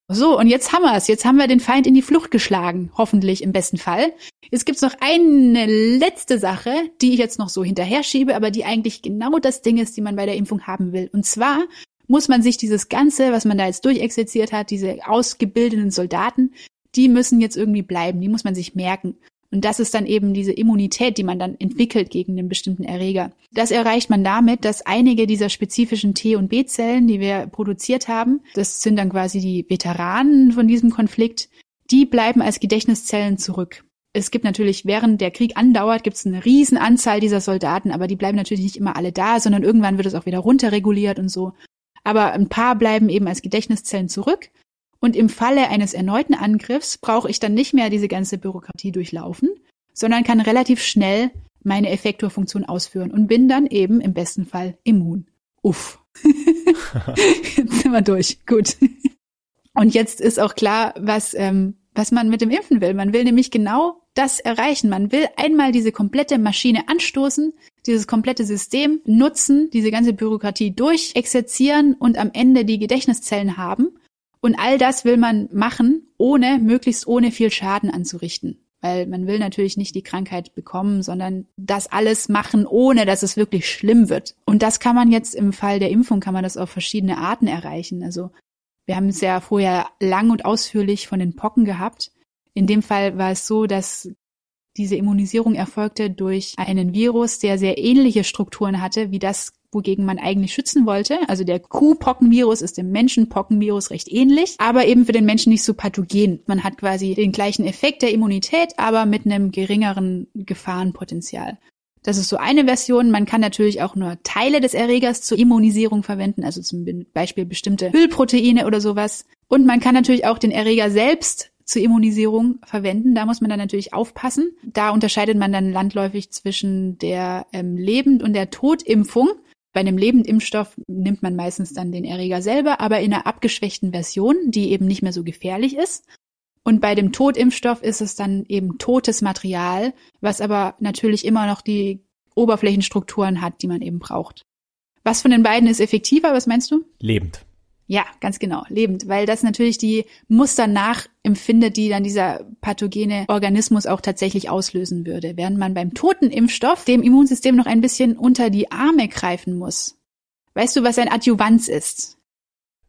So, und jetzt haben wir es. Jetzt haben wir den Feind in die Flucht geschlagen, hoffentlich im besten Fall. Jetzt gibt's noch eine letzte Sache, die ich jetzt noch so hinterher schiebe, aber die eigentlich genau das Ding ist, die man bei der Impfung haben will. Und zwar muss man sich dieses Ganze, was man da jetzt durchexerziert hat, diese ausgebildeten Soldaten, die müssen jetzt irgendwie bleiben, die muss man sich merken. Und das ist dann eben diese Immunität, die man dann entwickelt gegen den bestimmten Erreger. Das erreicht man damit, dass einige dieser spezifischen T- und B-Zellen, die wir produziert haben, das sind dann quasi die Veteranen von diesem Konflikt, die bleiben als Gedächtniszellen zurück. Es gibt natürlich, während der Krieg andauert, gibt es eine riesen Anzahl dieser Soldaten, aber die bleiben natürlich nicht immer alle da, sondern irgendwann wird es auch wieder runterreguliert und so. Aber ein paar bleiben eben als Gedächtniszellen zurück und im Falle eines erneuten Angriffs brauche ich dann nicht mehr diese ganze Bürokratie durchlaufen, sondern kann relativ schnell meine Effektorfunktion ausführen und bin dann eben im besten Fall immun. Uff. [laughs] jetzt sind wir durch. Gut. Und jetzt ist auch klar, was, ähm, was man mit dem Impfen will. Man will nämlich genau das erreichen. Man will einmal diese komplette Maschine anstoßen, dieses komplette System nutzen, diese ganze Bürokratie durchexerzieren und am Ende die Gedächtniszellen haben und all das will man machen, ohne, möglichst ohne viel Schaden anzurichten. Weil man will natürlich nicht die Krankheit bekommen, sondern das alles machen, ohne dass es wirklich schlimm wird. Und das kann man jetzt im Fall der Impfung, kann man das auf verschiedene Arten erreichen. Also wir haben es ja vorher lang und ausführlich von den Pocken gehabt. In dem Fall war es so, dass diese Immunisierung erfolgte durch einen Virus, der sehr ähnliche Strukturen hatte wie das wogegen man eigentlich schützen wollte. Also der Kuhpockenvirus ist dem Menschenpockenvirus recht ähnlich, aber eben für den Menschen nicht so pathogen. Man hat quasi den gleichen Effekt der Immunität, aber mit einem geringeren Gefahrenpotenzial. Das ist so eine Version. Man kann natürlich auch nur Teile des Erregers zur Immunisierung verwenden, also zum Beispiel bestimmte Hüllproteine oder sowas. Und man kann natürlich auch den Erreger selbst zur Immunisierung verwenden. Da muss man dann natürlich aufpassen. Da unterscheidet man dann landläufig zwischen der ähm, Lebend- und der Totimpfung. Bei einem Lebendimpfstoff nimmt man meistens dann den Erreger selber, aber in einer abgeschwächten Version, die eben nicht mehr so gefährlich ist. Und bei dem Totimpfstoff ist es dann eben totes Material, was aber natürlich immer noch die Oberflächenstrukturen hat, die man eben braucht. Was von den beiden ist effektiver? Was meinst du? Lebend. Ja, ganz genau, lebend, weil das natürlich die Muster nachempfindet, die dann dieser pathogene Organismus auch tatsächlich auslösen würde. Während man beim toten Impfstoff dem Immunsystem noch ein bisschen unter die Arme greifen muss. Weißt du, was ein Adjuvanz ist?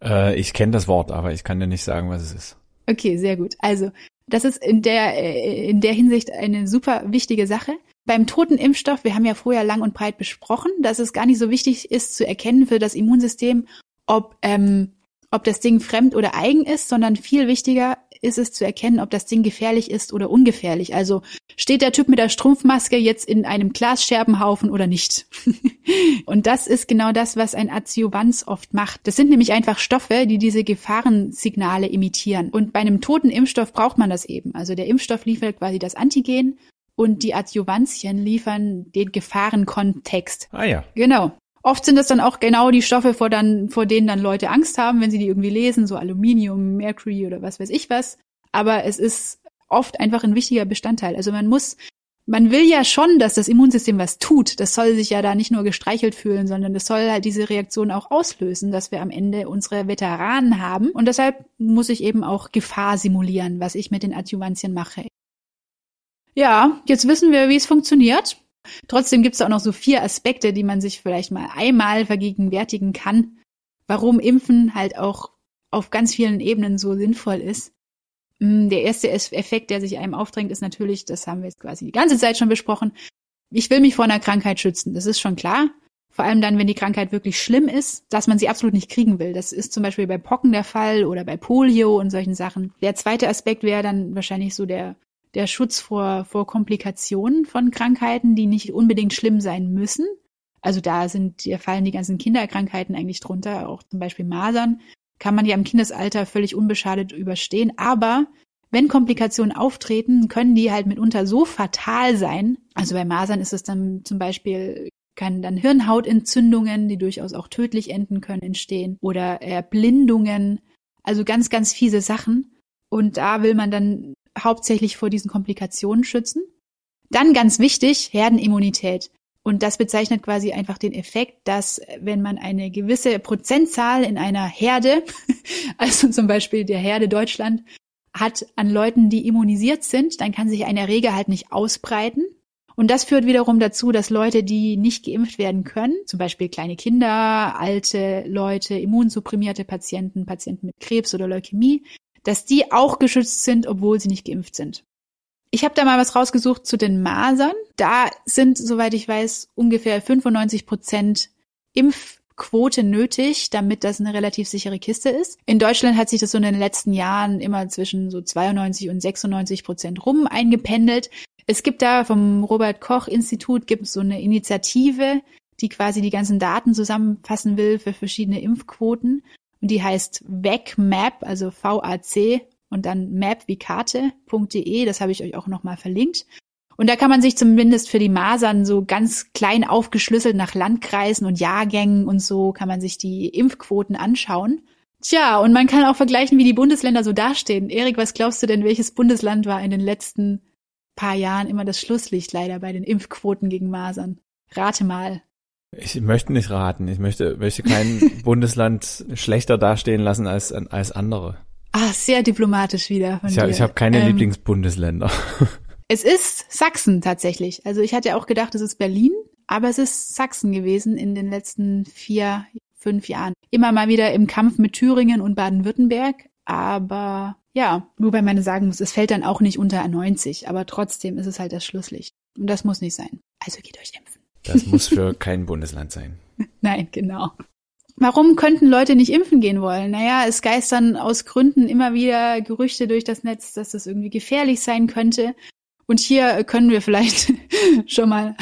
Äh, ich kenne das Wort, aber ich kann dir nicht sagen, was es ist. Okay, sehr gut. Also, das ist in der, äh, in der Hinsicht eine super wichtige Sache. Beim toten Impfstoff, wir haben ja vorher lang und breit besprochen, dass es gar nicht so wichtig ist zu erkennen für das Immunsystem, ob, ähm, ob das Ding fremd oder eigen ist, sondern viel wichtiger ist es zu erkennen, ob das Ding gefährlich ist oder ungefährlich. Also steht der Typ mit der Strumpfmaske jetzt in einem Glasscherbenhaufen oder nicht? [laughs] und das ist genau das, was ein Adjuvanz oft macht. Das sind nämlich einfach Stoffe, die diese Gefahrensignale imitieren. Und bei einem toten Impfstoff braucht man das eben. Also der Impfstoff liefert quasi das Antigen und die Adjuvantien liefern den Gefahrenkontext. Ah ja. Genau. Oft sind das dann auch genau die Stoffe, vor, dann, vor denen dann Leute Angst haben, wenn sie die irgendwie lesen, so Aluminium, Mercury oder was weiß ich was. Aber es ist oft einfach ein wichtiger Bestandteil. Also man muss, man will ja schon, dass das Immunsystem was tut. Das soll sich ja da nicht nur gestreichelt fühlen, sondern das soll halt diese Reaktion auch auslösen, dass wir am Ende unsere Veteranen haben. Und deshalb muss ich eben auch Gefahr simulieren, was ich mit den Adjuvantien mache. Ja, jetzt wissen wir, wie es funktioniert. Trotzdem gibt es auch noch so vier Aspekte, die man sich vielleicht mal einmal vergegenwärtigen kann, warum Impfen halt auch auf ganz vielen Ebenen so sinnvoll ist. Mm, der erste Effekt, der sich einem aufdrängt, ist natürlich, das haben wir jetzt quasi die ganze Zeit schon besprochen, ich will mich vor einer Krankheit schützen. Das ist schon klar. Vor allem dann, wenn die Krankheit wirklich schlimm ist, dass man sie absolut nicht kriegen will. Das ist zum Beispiel bei Pocken der Fall oder bei Polio und solchen Sachen. Der zweite Aspekt wäre dann wahrscheinlich so der der Schutz vor, vor Komplikationen von Krankheiten, die nicht unbedingt schlimm sein müssen. Also da sind, da fallen die ganzen Kinderkrankheiten eigentlich drunter, auch zum Beispiel Masern, kann man ja im Kindesalter völlig unbeschadet überstehen. Aber wenn Komplikationen auftreten, können die halt mitunter so fatal sein. Also bei Masern ist es dann zum Beispiel, kann dann Hirnhautentzündungen, die durchaus auch tödlich enden können, entstehen oder Erblindungen. Also ganz, ganz fiese Sachen. Und da will man dann hauptsächlich vor diesen Komplikationen schützen. Dann ganz wichtig, Herdenimmunität. Und das bezeichnet quasi einfach den Effekt, dass wenn man eine gewisse Prozentzahl in einer Herde, [laughs] also zum Beispiel der Herde Deutschland, hat an Leuten, die immunisiert sind, dann kann sich ein Erreger halt nicht ausbreiten. Und das führt wiederum dazu, dass Leute, die nicht geimpft werden können, zum Beispiel kleine Kinder, alte Leute, immunsupprimierte Patienten, Patienten mit Krebs oder Leukämie, dass die auch geschützt sind, obwohl sie nicht geimpft sind. Ich habe da mal was rausgesucht zu den Masern. Da sind, soweit ich weiß, ungefähr 95 Prozent Impfquote nötig, damit das eine relativ sichere Kiste ist. In Deutschland hat sich das so in den letzten Jahren immer zwischen so 92 und 96 Prozent rum eingependelt. Es gibt da vom Robert Koch Institut gibt so eine Initiative, die quasi die ganzen Daten zusammenfassen will für verschiedene Impfquoten. Und die heißt VACMAP, also VAC und dann map wie Karte.de, das habe ich euch auch nochmal verlinkt. Und da kann man sich zumindest für die Masern so ganz klein aufgeschlüsselt nach Landkreisen und Jahrgängen und so kann man sich die Impfquoten anschauen. Tja, und man kann auch vergleichen, wie die Bundesländer so dastehen. Erik, was glaubst du denn, welches Bundesland war in den letzten paar Jahren immer das Schlusslicht leider bei den Impfquoten gegen Masern? Rate mal. Ich möchte nicht raten. Ich möchte, möchte kein [laughs] Bundesland schlechter dastehen lassen als, als andere. Ah, sehr diplomatisch wieder von ich habe hab keine ähm, Lieblingsbundesländer. [laughs] Es ist Sachsen tatsächlich. Also ich hatte ja auch gedacht, es ist Berlin, aber es ist Sachsen gewesen in den letzten vier, fünf Jahren. Immer mal wieder im Kampf mit Thüringen und Baden-Württemberg, aber ja, wobei man sagen muss, es fällt dann auch nicht unter 90, aber trotzdem ist es halt das Schlusslicht. Und das muss nicht sein. Also geht euch impfen. Das muss für kein Bundesland sein. [laughs] Nein, genau. Warum könnten Leute nicht impfen gehen wollen? Naja, es geistern aus Gründen immer wieder Gerüchte durch das Netz, dass das irgendwie gefährlich sein könnte. Und hier können wir vielleicht [laughs] schon mal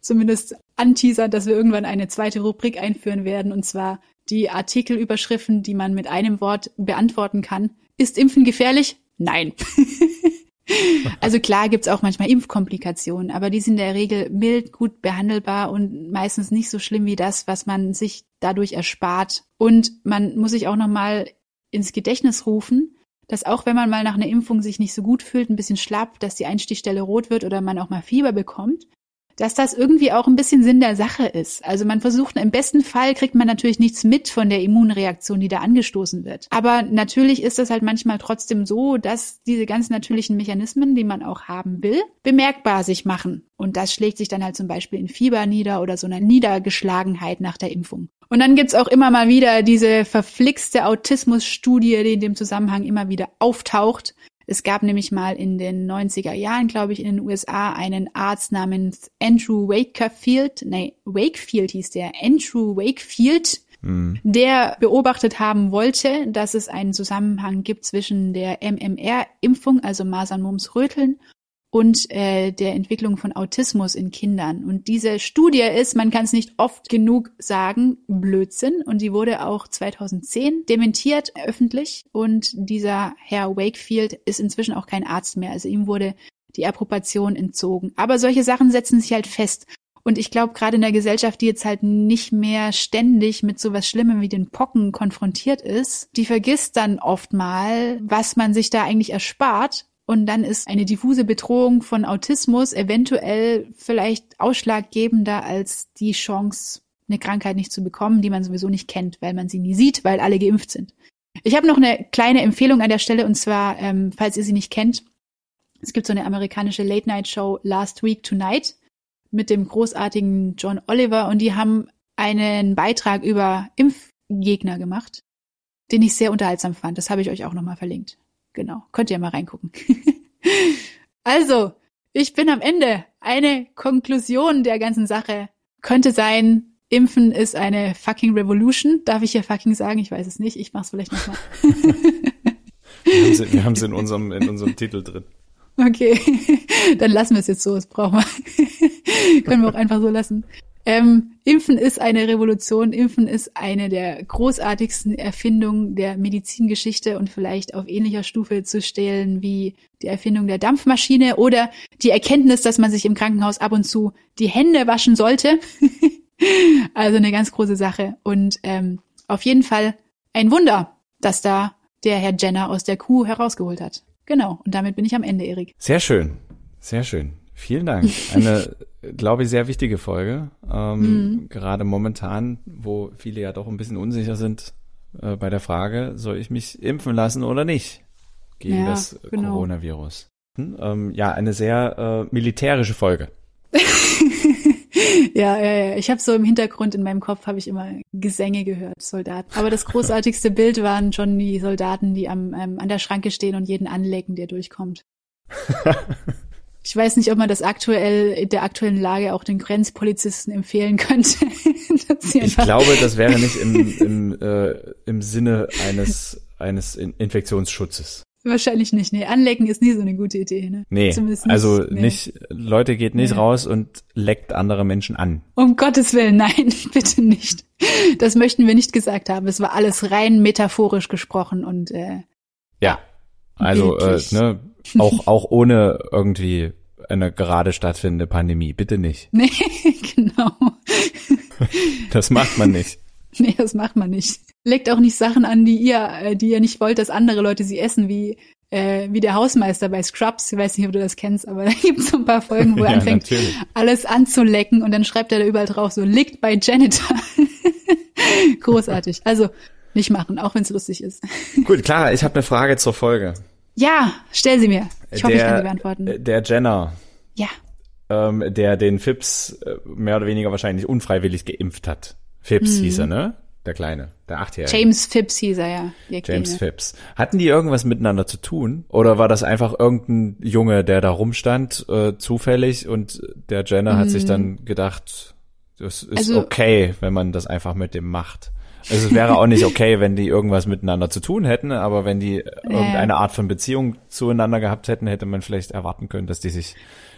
zumindest anteasern, dass wir irgendwann eine zweite Rubrik einführen werden, und zwar die Artikelüberschriften, die man mit einem Wort beantworten kann. Ist Impfen gefährlich? Nein. [laughs] [laughs] Also klar gibt's auch manchmal Impfkomplikationen, aber die sind in der Regel mild, gut behandelbar und meistens nicht so schlimm wie das, was man sich dadurch erspart. Und man muss sich auch nochmal ins Gedächtnis rufen, dass auch wenn man mal nach einer Impfung sich nicht so gut fühlt, ein bisschen schlapp, dass die Einstichstelle rot wird oder man auch mal Fieber bekommt, dass das irgendwie auch ein bisschen Sinn der Sache ist. Also man versucht, im besten Fall kriegt man natürlich nichts mit von der Immunreaktion, die da angestoßen wird. Aber natürlich ist es halt manchmal trotzdem so, dass diese ganz natürlichen Mechanismen, die man auch haben will, bemerkbar sich machen. Und das schlägt sich dann halt zum Beispiel in Fieber nieder oder so einer Niedergeschlagenheit nach der Impfung. Und dann gibt's auch immer mal wieder diese verflixte Autismusstudie, die in dem Zusammenhang immer wieder auftaucht, es gab nämlich mal in den 90er Jahren, glaube ich, in den USA einen Arzt namens Andrew Wakefield, nee, Wakefield hieß der, Andrew Wakefield, mhm. der beobachtet haben wollte, dass es einen Zusammenhang gibt zwischen der MMR-Impfung, also Masern, Mumps, Röteln und äh, der Entwicklung von Autismus in Kindern. Und diese Studie ist, man kann es nicht oft genug sagen, Blödsinn. Und die wurde auch 2010 dementiert öffentlich. Und dieser Herr Wakefield ist inzwischen auch kein Arzt mehr. Also ihm wurde die Approbation entzogen. Aber solche Sachen setzen sich halt fest. Und ich glaube, gerade in der Gesellschaft, die jetzt halt nicht mehr ständig mit sowas Schlimmem wie den Pocken konfrontiert ist, die vergisst dann oft mal, was man sich da eigentlich erspart und dann ist eine diffuse Bedrohung von Autismus eventuell vielleicht ausschlaggebender als die Chance, eine Krankheit nicht zu bekommen, die man sowieso nicht kennt, weil man sie nie sieht, weil alle geimpft sind. Ich habe noch eine kleine Empfehlung an der Stelle und zwar, ähm, falls ihr sie nicht kennt, es gibt so eine amerikanische Late-Night-Show Last Week Tonight mit dem großartigen John Oliver und die haben einen Beitrag über Impfgegner gemacht, den ich sehr unterhaltsam fand. Das habe ich euch auch nochmal verlinkt. Genau, könnt ihr mal reingucken. [laughs] also, ich bin am Ende. Eine Konklusion der ganzen Sache könnte sein, Impfen ist eine fucking Revolution. Darf ich hier fucking sagen? Ich weiß es nicht. Ich mach's vielleicht nochmal. [laughs] wir haben es in unserem, in unserem Titel drin. Okay, [laughs] dann lassen wir es jetzt so. Das brauchen wir. Können wir auch einfach so lassen. Ähm, Impfen ist eine Revolution. Impfen ist eine der großartigsten Erfindungen der Medizingeschichte und vielleicht auf ähnlicher Stufe zu stellen wie die Erfindung der Dampfmaschine oder die Erkenntnis, dass man sich im Krankenhaus ab und zu die Hände waschen sollte. [laughs] also eine ganz große Sache. Und ähm, auf jeden Fall ein Wunder, dass da der Herr Jenner aus der Kuh herausgeholt hat. Genau. Und damit bin ich am Ende, Erik. Sehr schön. Sehr schön. Vielen Dank. Eine, glaube ich, sehr wichtige Folge. Ähm, mhm. Gerade momentan, wo viele ja doch ein bisschen unsicher sind äh, bei der Frage, soll ich mich impfen lassen oder nicht gegen ja, das genau. Coronavirus. Hm, ähm, ja, eine sehr äh, militärische Folge. [laughs] ja, ja, ja. Ich habe so im Hintergrund in meinem Kopf habe ich immer Gesänge gehört, Soldaten. Aber das großartigste [laughs] Bild waren schon die Soldaten, die am ähm, an der Schranke stehen und jeden anlecken, der durchkommt. [laughs] Ich weiß nicht, ob man das aktuell in der aktuellen Lage auch den Grenzpolizisten empfehlen könnte. [laughs] ich glaube, das wäre nicht im, im, äh, im Sinne eines, eines Infektionsschutzes. Wahrscheinlich nicht. Nee, anlecken ist nie so eine gute Idee. Ne? Nee, Zumindest nicht, also nee. nicht, Leute geht nicht nee. raus und leckt andere Menschen an. Um Gottes Willen, nein, [laughs] bitte nicht. Das möchten wir nicht gesagt haben. Es war alles rein metaphorisch gesprochen und äh, ja, also äh, ne, auch, auch ohne irgendwie eine gerade stattfindende Pandemie. Bitte nicht. [laughs] Nee, genau. Das macht man nicht. [laughs] Nee, das macht man nicht. Legt auch nicht Sachen an, die ihr, äh, die ihr nicht wollt, dass andere Leute sie essen, wie äh, wie der Hausmeister bei Scrubs. Ich weiß nicht, ob du das kennst, aber [laughs] da gibt es so ein paar Folgen, wo er ja, anfängt, natürlich. alles anzulecken und dann schreibt er da überall drauf, so liegt bei Janitor. Großartig. Also nicht machen, auch wenn es lustig ist. Gut, Clara, ich habe eine Frage zur Folge. Ja, stell sie mir. Ich hoffe, der, ich kann sie beantworten. Äh, der Jenner. Ja. Ähm, der den Phipps äh, mehr oder weniger wahrscheinlich unfreiwillig geimpft hat. Phipps mhm. hieß er, ne? Der Kleine, der Achtjährige. James Phipps hieß er, ja. James Phipps. Hatten die irgendwas miteinander zu tun? Oder war das einfach irgendein Junge, der da rumstand, äh, zufällig und der Jenner mhm. hat sich mhm. dann gedacht, das ist also, okay, wenn man das einfach mit dem macht. Also es wäre auch nicht okay, wenn die irgendwas miteinander zu tun hätten, aber wenn die irgendeine Art von Beziehung zueinander gehabt hätten, hätte man vielleicht erwarten können, dass die sich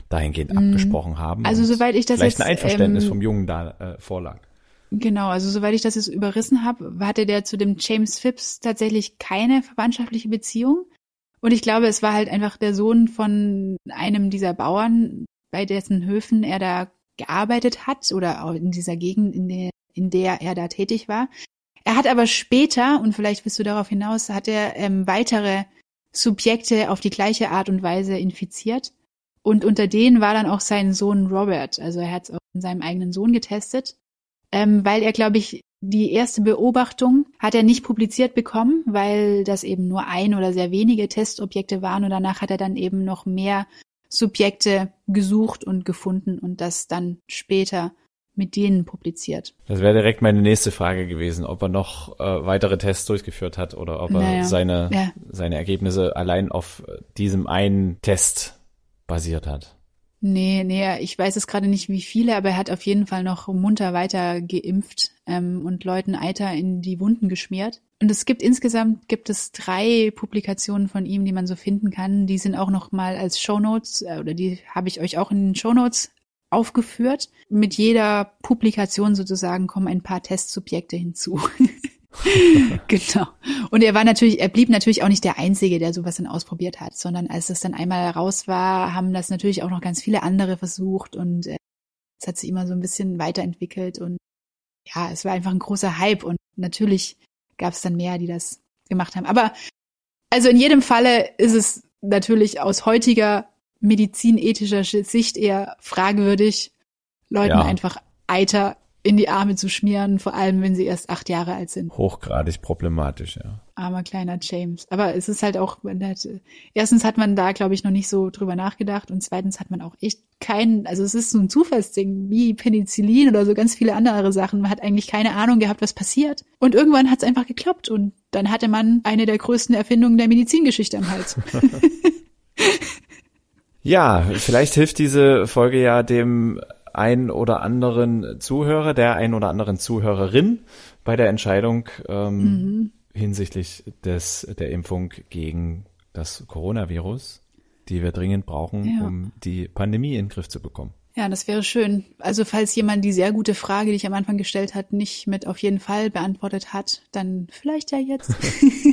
dahingehend mhm. abgesprochen haben. Also soweit ich das vielleicht jetzt, ein Einverständnis ähm, vom Jungen da äh, vorlag. Genau, also soweit ich das jetzt überrissen habe, hatte der zu dem James Phipps tatsächlich keine verwandtschaftliche Beziehung. Und ich glaube, es war halt einfach der Sohn von einem dieser Bauern, bei dessen Höfen er da gearbeitet hat oder auch in dieser Gegend, in der, in der er da tätig war. Er hat aber später, und vielleicht bist du darauf hinaus, hat er ähm, weitere Subjekte auf die gleiche Art und Weise infiziert. Und unter denen war dann auch sein Sohn Robert. Also er hat es auch in seinem eigenen Sohn getestet, ähm, weil er, glaube ich, die erste Beobachtung hat er nicht publiziert bekommen, weil das eben nur ein oder sehr wenige Testobjekte waren und danach hat er dann eben noch mehr Subjekte gesucht und gefunden und das dann später mit denen publiziert. Das wäre direkt meine nächste Frage gewesen, ob er noch äh, weitere Tests durchgeführt hat oder ob er naja. seine, ja. seine Ergebnisse allein auf diesem einen Test basiert hat. Nee, nee, ich weiß es gerade nicht, wie viele, aber er hat auf jeden Fall noch munter weiter geimpft ähm, und Leuten Eiter in die Wunden geschmiert. Und es gibt insgesamt gibt es drei Publikationen von ihm, die man so finden kann. Die sind auch noch mal als Shownotes äh, oder die habe ich euch auch in den Shownotes aufgeführt. Mit jeder Publikation sozusagen kommen ein paar Testsubjekte hinzu. [laughs] genau. Und er war natürlich, er blieb natürlich auch nicht der Einzige, der sowas dann ausprobiert hat, sondern als es dann einmal raus war, haben das natürlich auch noch ganz viele andere versucht und äh, es hat sich immer so ein bisschen weiterentwickelt und ja, es war einfach ein großer Hype und natürlich gab es dann mehr, die das gemacht haben. Aber also in jedem Falle ist es natürlich aus heutiger medizinethischer Sicht eher fragwürdig, Leuten ja. einfach Eiter in die Arme zu schmieren, vor allem wenn sie erst acht Jahre alt sind. Hochgradig problematisch, ja. Armer kleiner James. Aber es ist halt auch, erstens hat man da, glaube ich, noch nicht so drüber nachgedacht und zweitens hat man auch echt keinen, also es ist so ein Zufallsding, wie Penicillin oder so ganz viele andere Sachen. Man hat eigentlich keine Ahnung gehabt, was passiert. Und irgendwann hat es einfach geklappt und dann hatte man eine der größten Erfindungen der Medizingeschichte am Hals. [laughs] [laughs] Ja, vielleicht hilft diese Folge ja dem ein oder anderen Zuhörer, der ein oder anderen Zuhörerin bei der Entscheidung ähm, mhm. hinsichtlich des der Impfung gegen das Coronavirus, die wir dringend brauchen, ja. um die Pandemie in den Griff zu bekommen. Ja, das wäre schön. Also falls jemand die sehr gute Frage, die ich am Anfang gestellt hat, nicht mit auf jeden Fall beantwortet hat, dann vielleicht ja jetzt.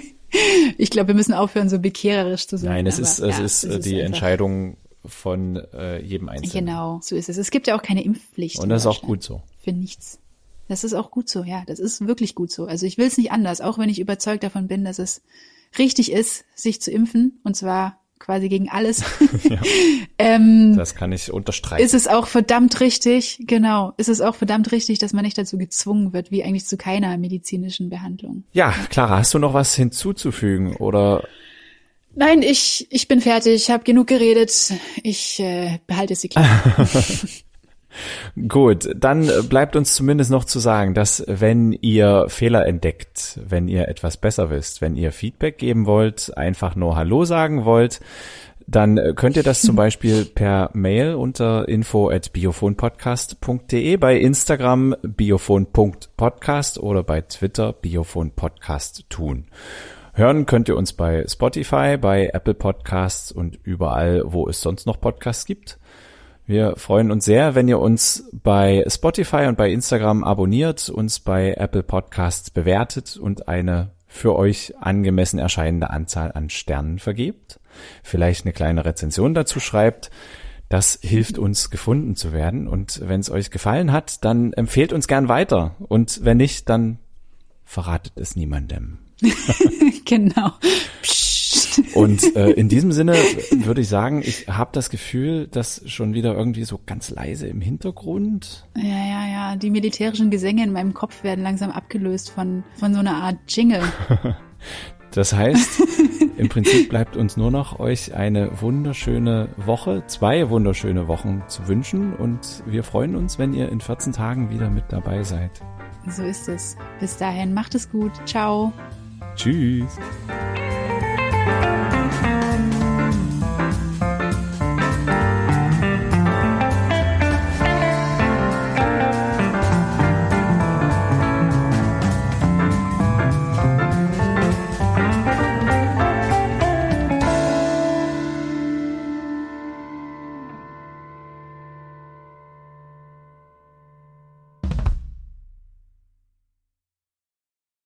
[laughs] ich glaube, wir müssen aufhören, so bekehrerisch zu sein. Nein, es ist, es ja, ist es die ist Entscheidung von äh, jedem Einzelnen. Genau, so ist es. Es gibt ja auch keine Impfpflicht. Und das ist auch gut so. Für nichts. Das ist auch gut so, ja. Das ist wirklich gut so. Also ich will es nicht anders, auch wenn ich überzeugt davon bin, dass es richtig ist, sich zu impfen. Und zwar quasi gegen alles. [laughs] [laughs] Ja. ähm, Das kann ich unterstreichen. ist es auch verdammt richtig, genau, ist es auch verdammt richtig, dass man nicht dazu gezwungen wird, wie eigentlich zu keiner medizinischen Behandlung. ja, Clara, hast du noch was hinzuzufügen oder Nein, ich, ich bin fertig, ich habe genug geredet, ich äh, behalte sie klein. [laughs] Gut, dann bleibt uns zumindest noch zu sagen, dass wenn ihr Fehler entdeckt, wenn ihr etwas besser wisst, wenn ihr Feedback geben wollt, einfach nur Hallo sagen wollt, dann könnt ihr das zum [laughs] Beispiel per Mail unter info at biophonpodcast.de, bei Instagram biophon.podcast oder bei Twitter biophonpodcast tun. Hören könnt ihr uns bei Spotify, bei Apple Podcasts und überall, wo es sonst noch Podcasts gibt. Wir freuen uns sehr, wenn ihr uns bei Spotify und bei Instagram abonniert, uns bei Apple Podcasts bewertet und eine für euch angemessen erscheinende Anzahl an Sternen vergebt. Vielleicht eine kleine Rezension dazu schreibt. Das hilft uns gefunden zu werden. Und wenn es euch gefallen hat, dann empfehlt uns gern weiter. Und wenn nicht, dann verratet es niemandem. [laughs] genau. Psst. Und äh, in diesem Sinne würde ich sagen, ich habe das Gefühl, dass schon wieder irgendwie so ganz leise im Hintergrund. Ja, ja, ja. Die militärischen Gesänge in meinem Kopf werden langsam abgelöst von, von so einer Art Jingle. [laughs] Das heißt, im Prinzip bleibt uns nur noch euch eine wunderschöne Woche, zwei wunderschöne Wochen zu wünschen und wir freuen uns, wenn ihr in 14 Tagen wieder mit dabei seid. So ist es. Bis dahin, macht es gut. Ciao. Tschüss.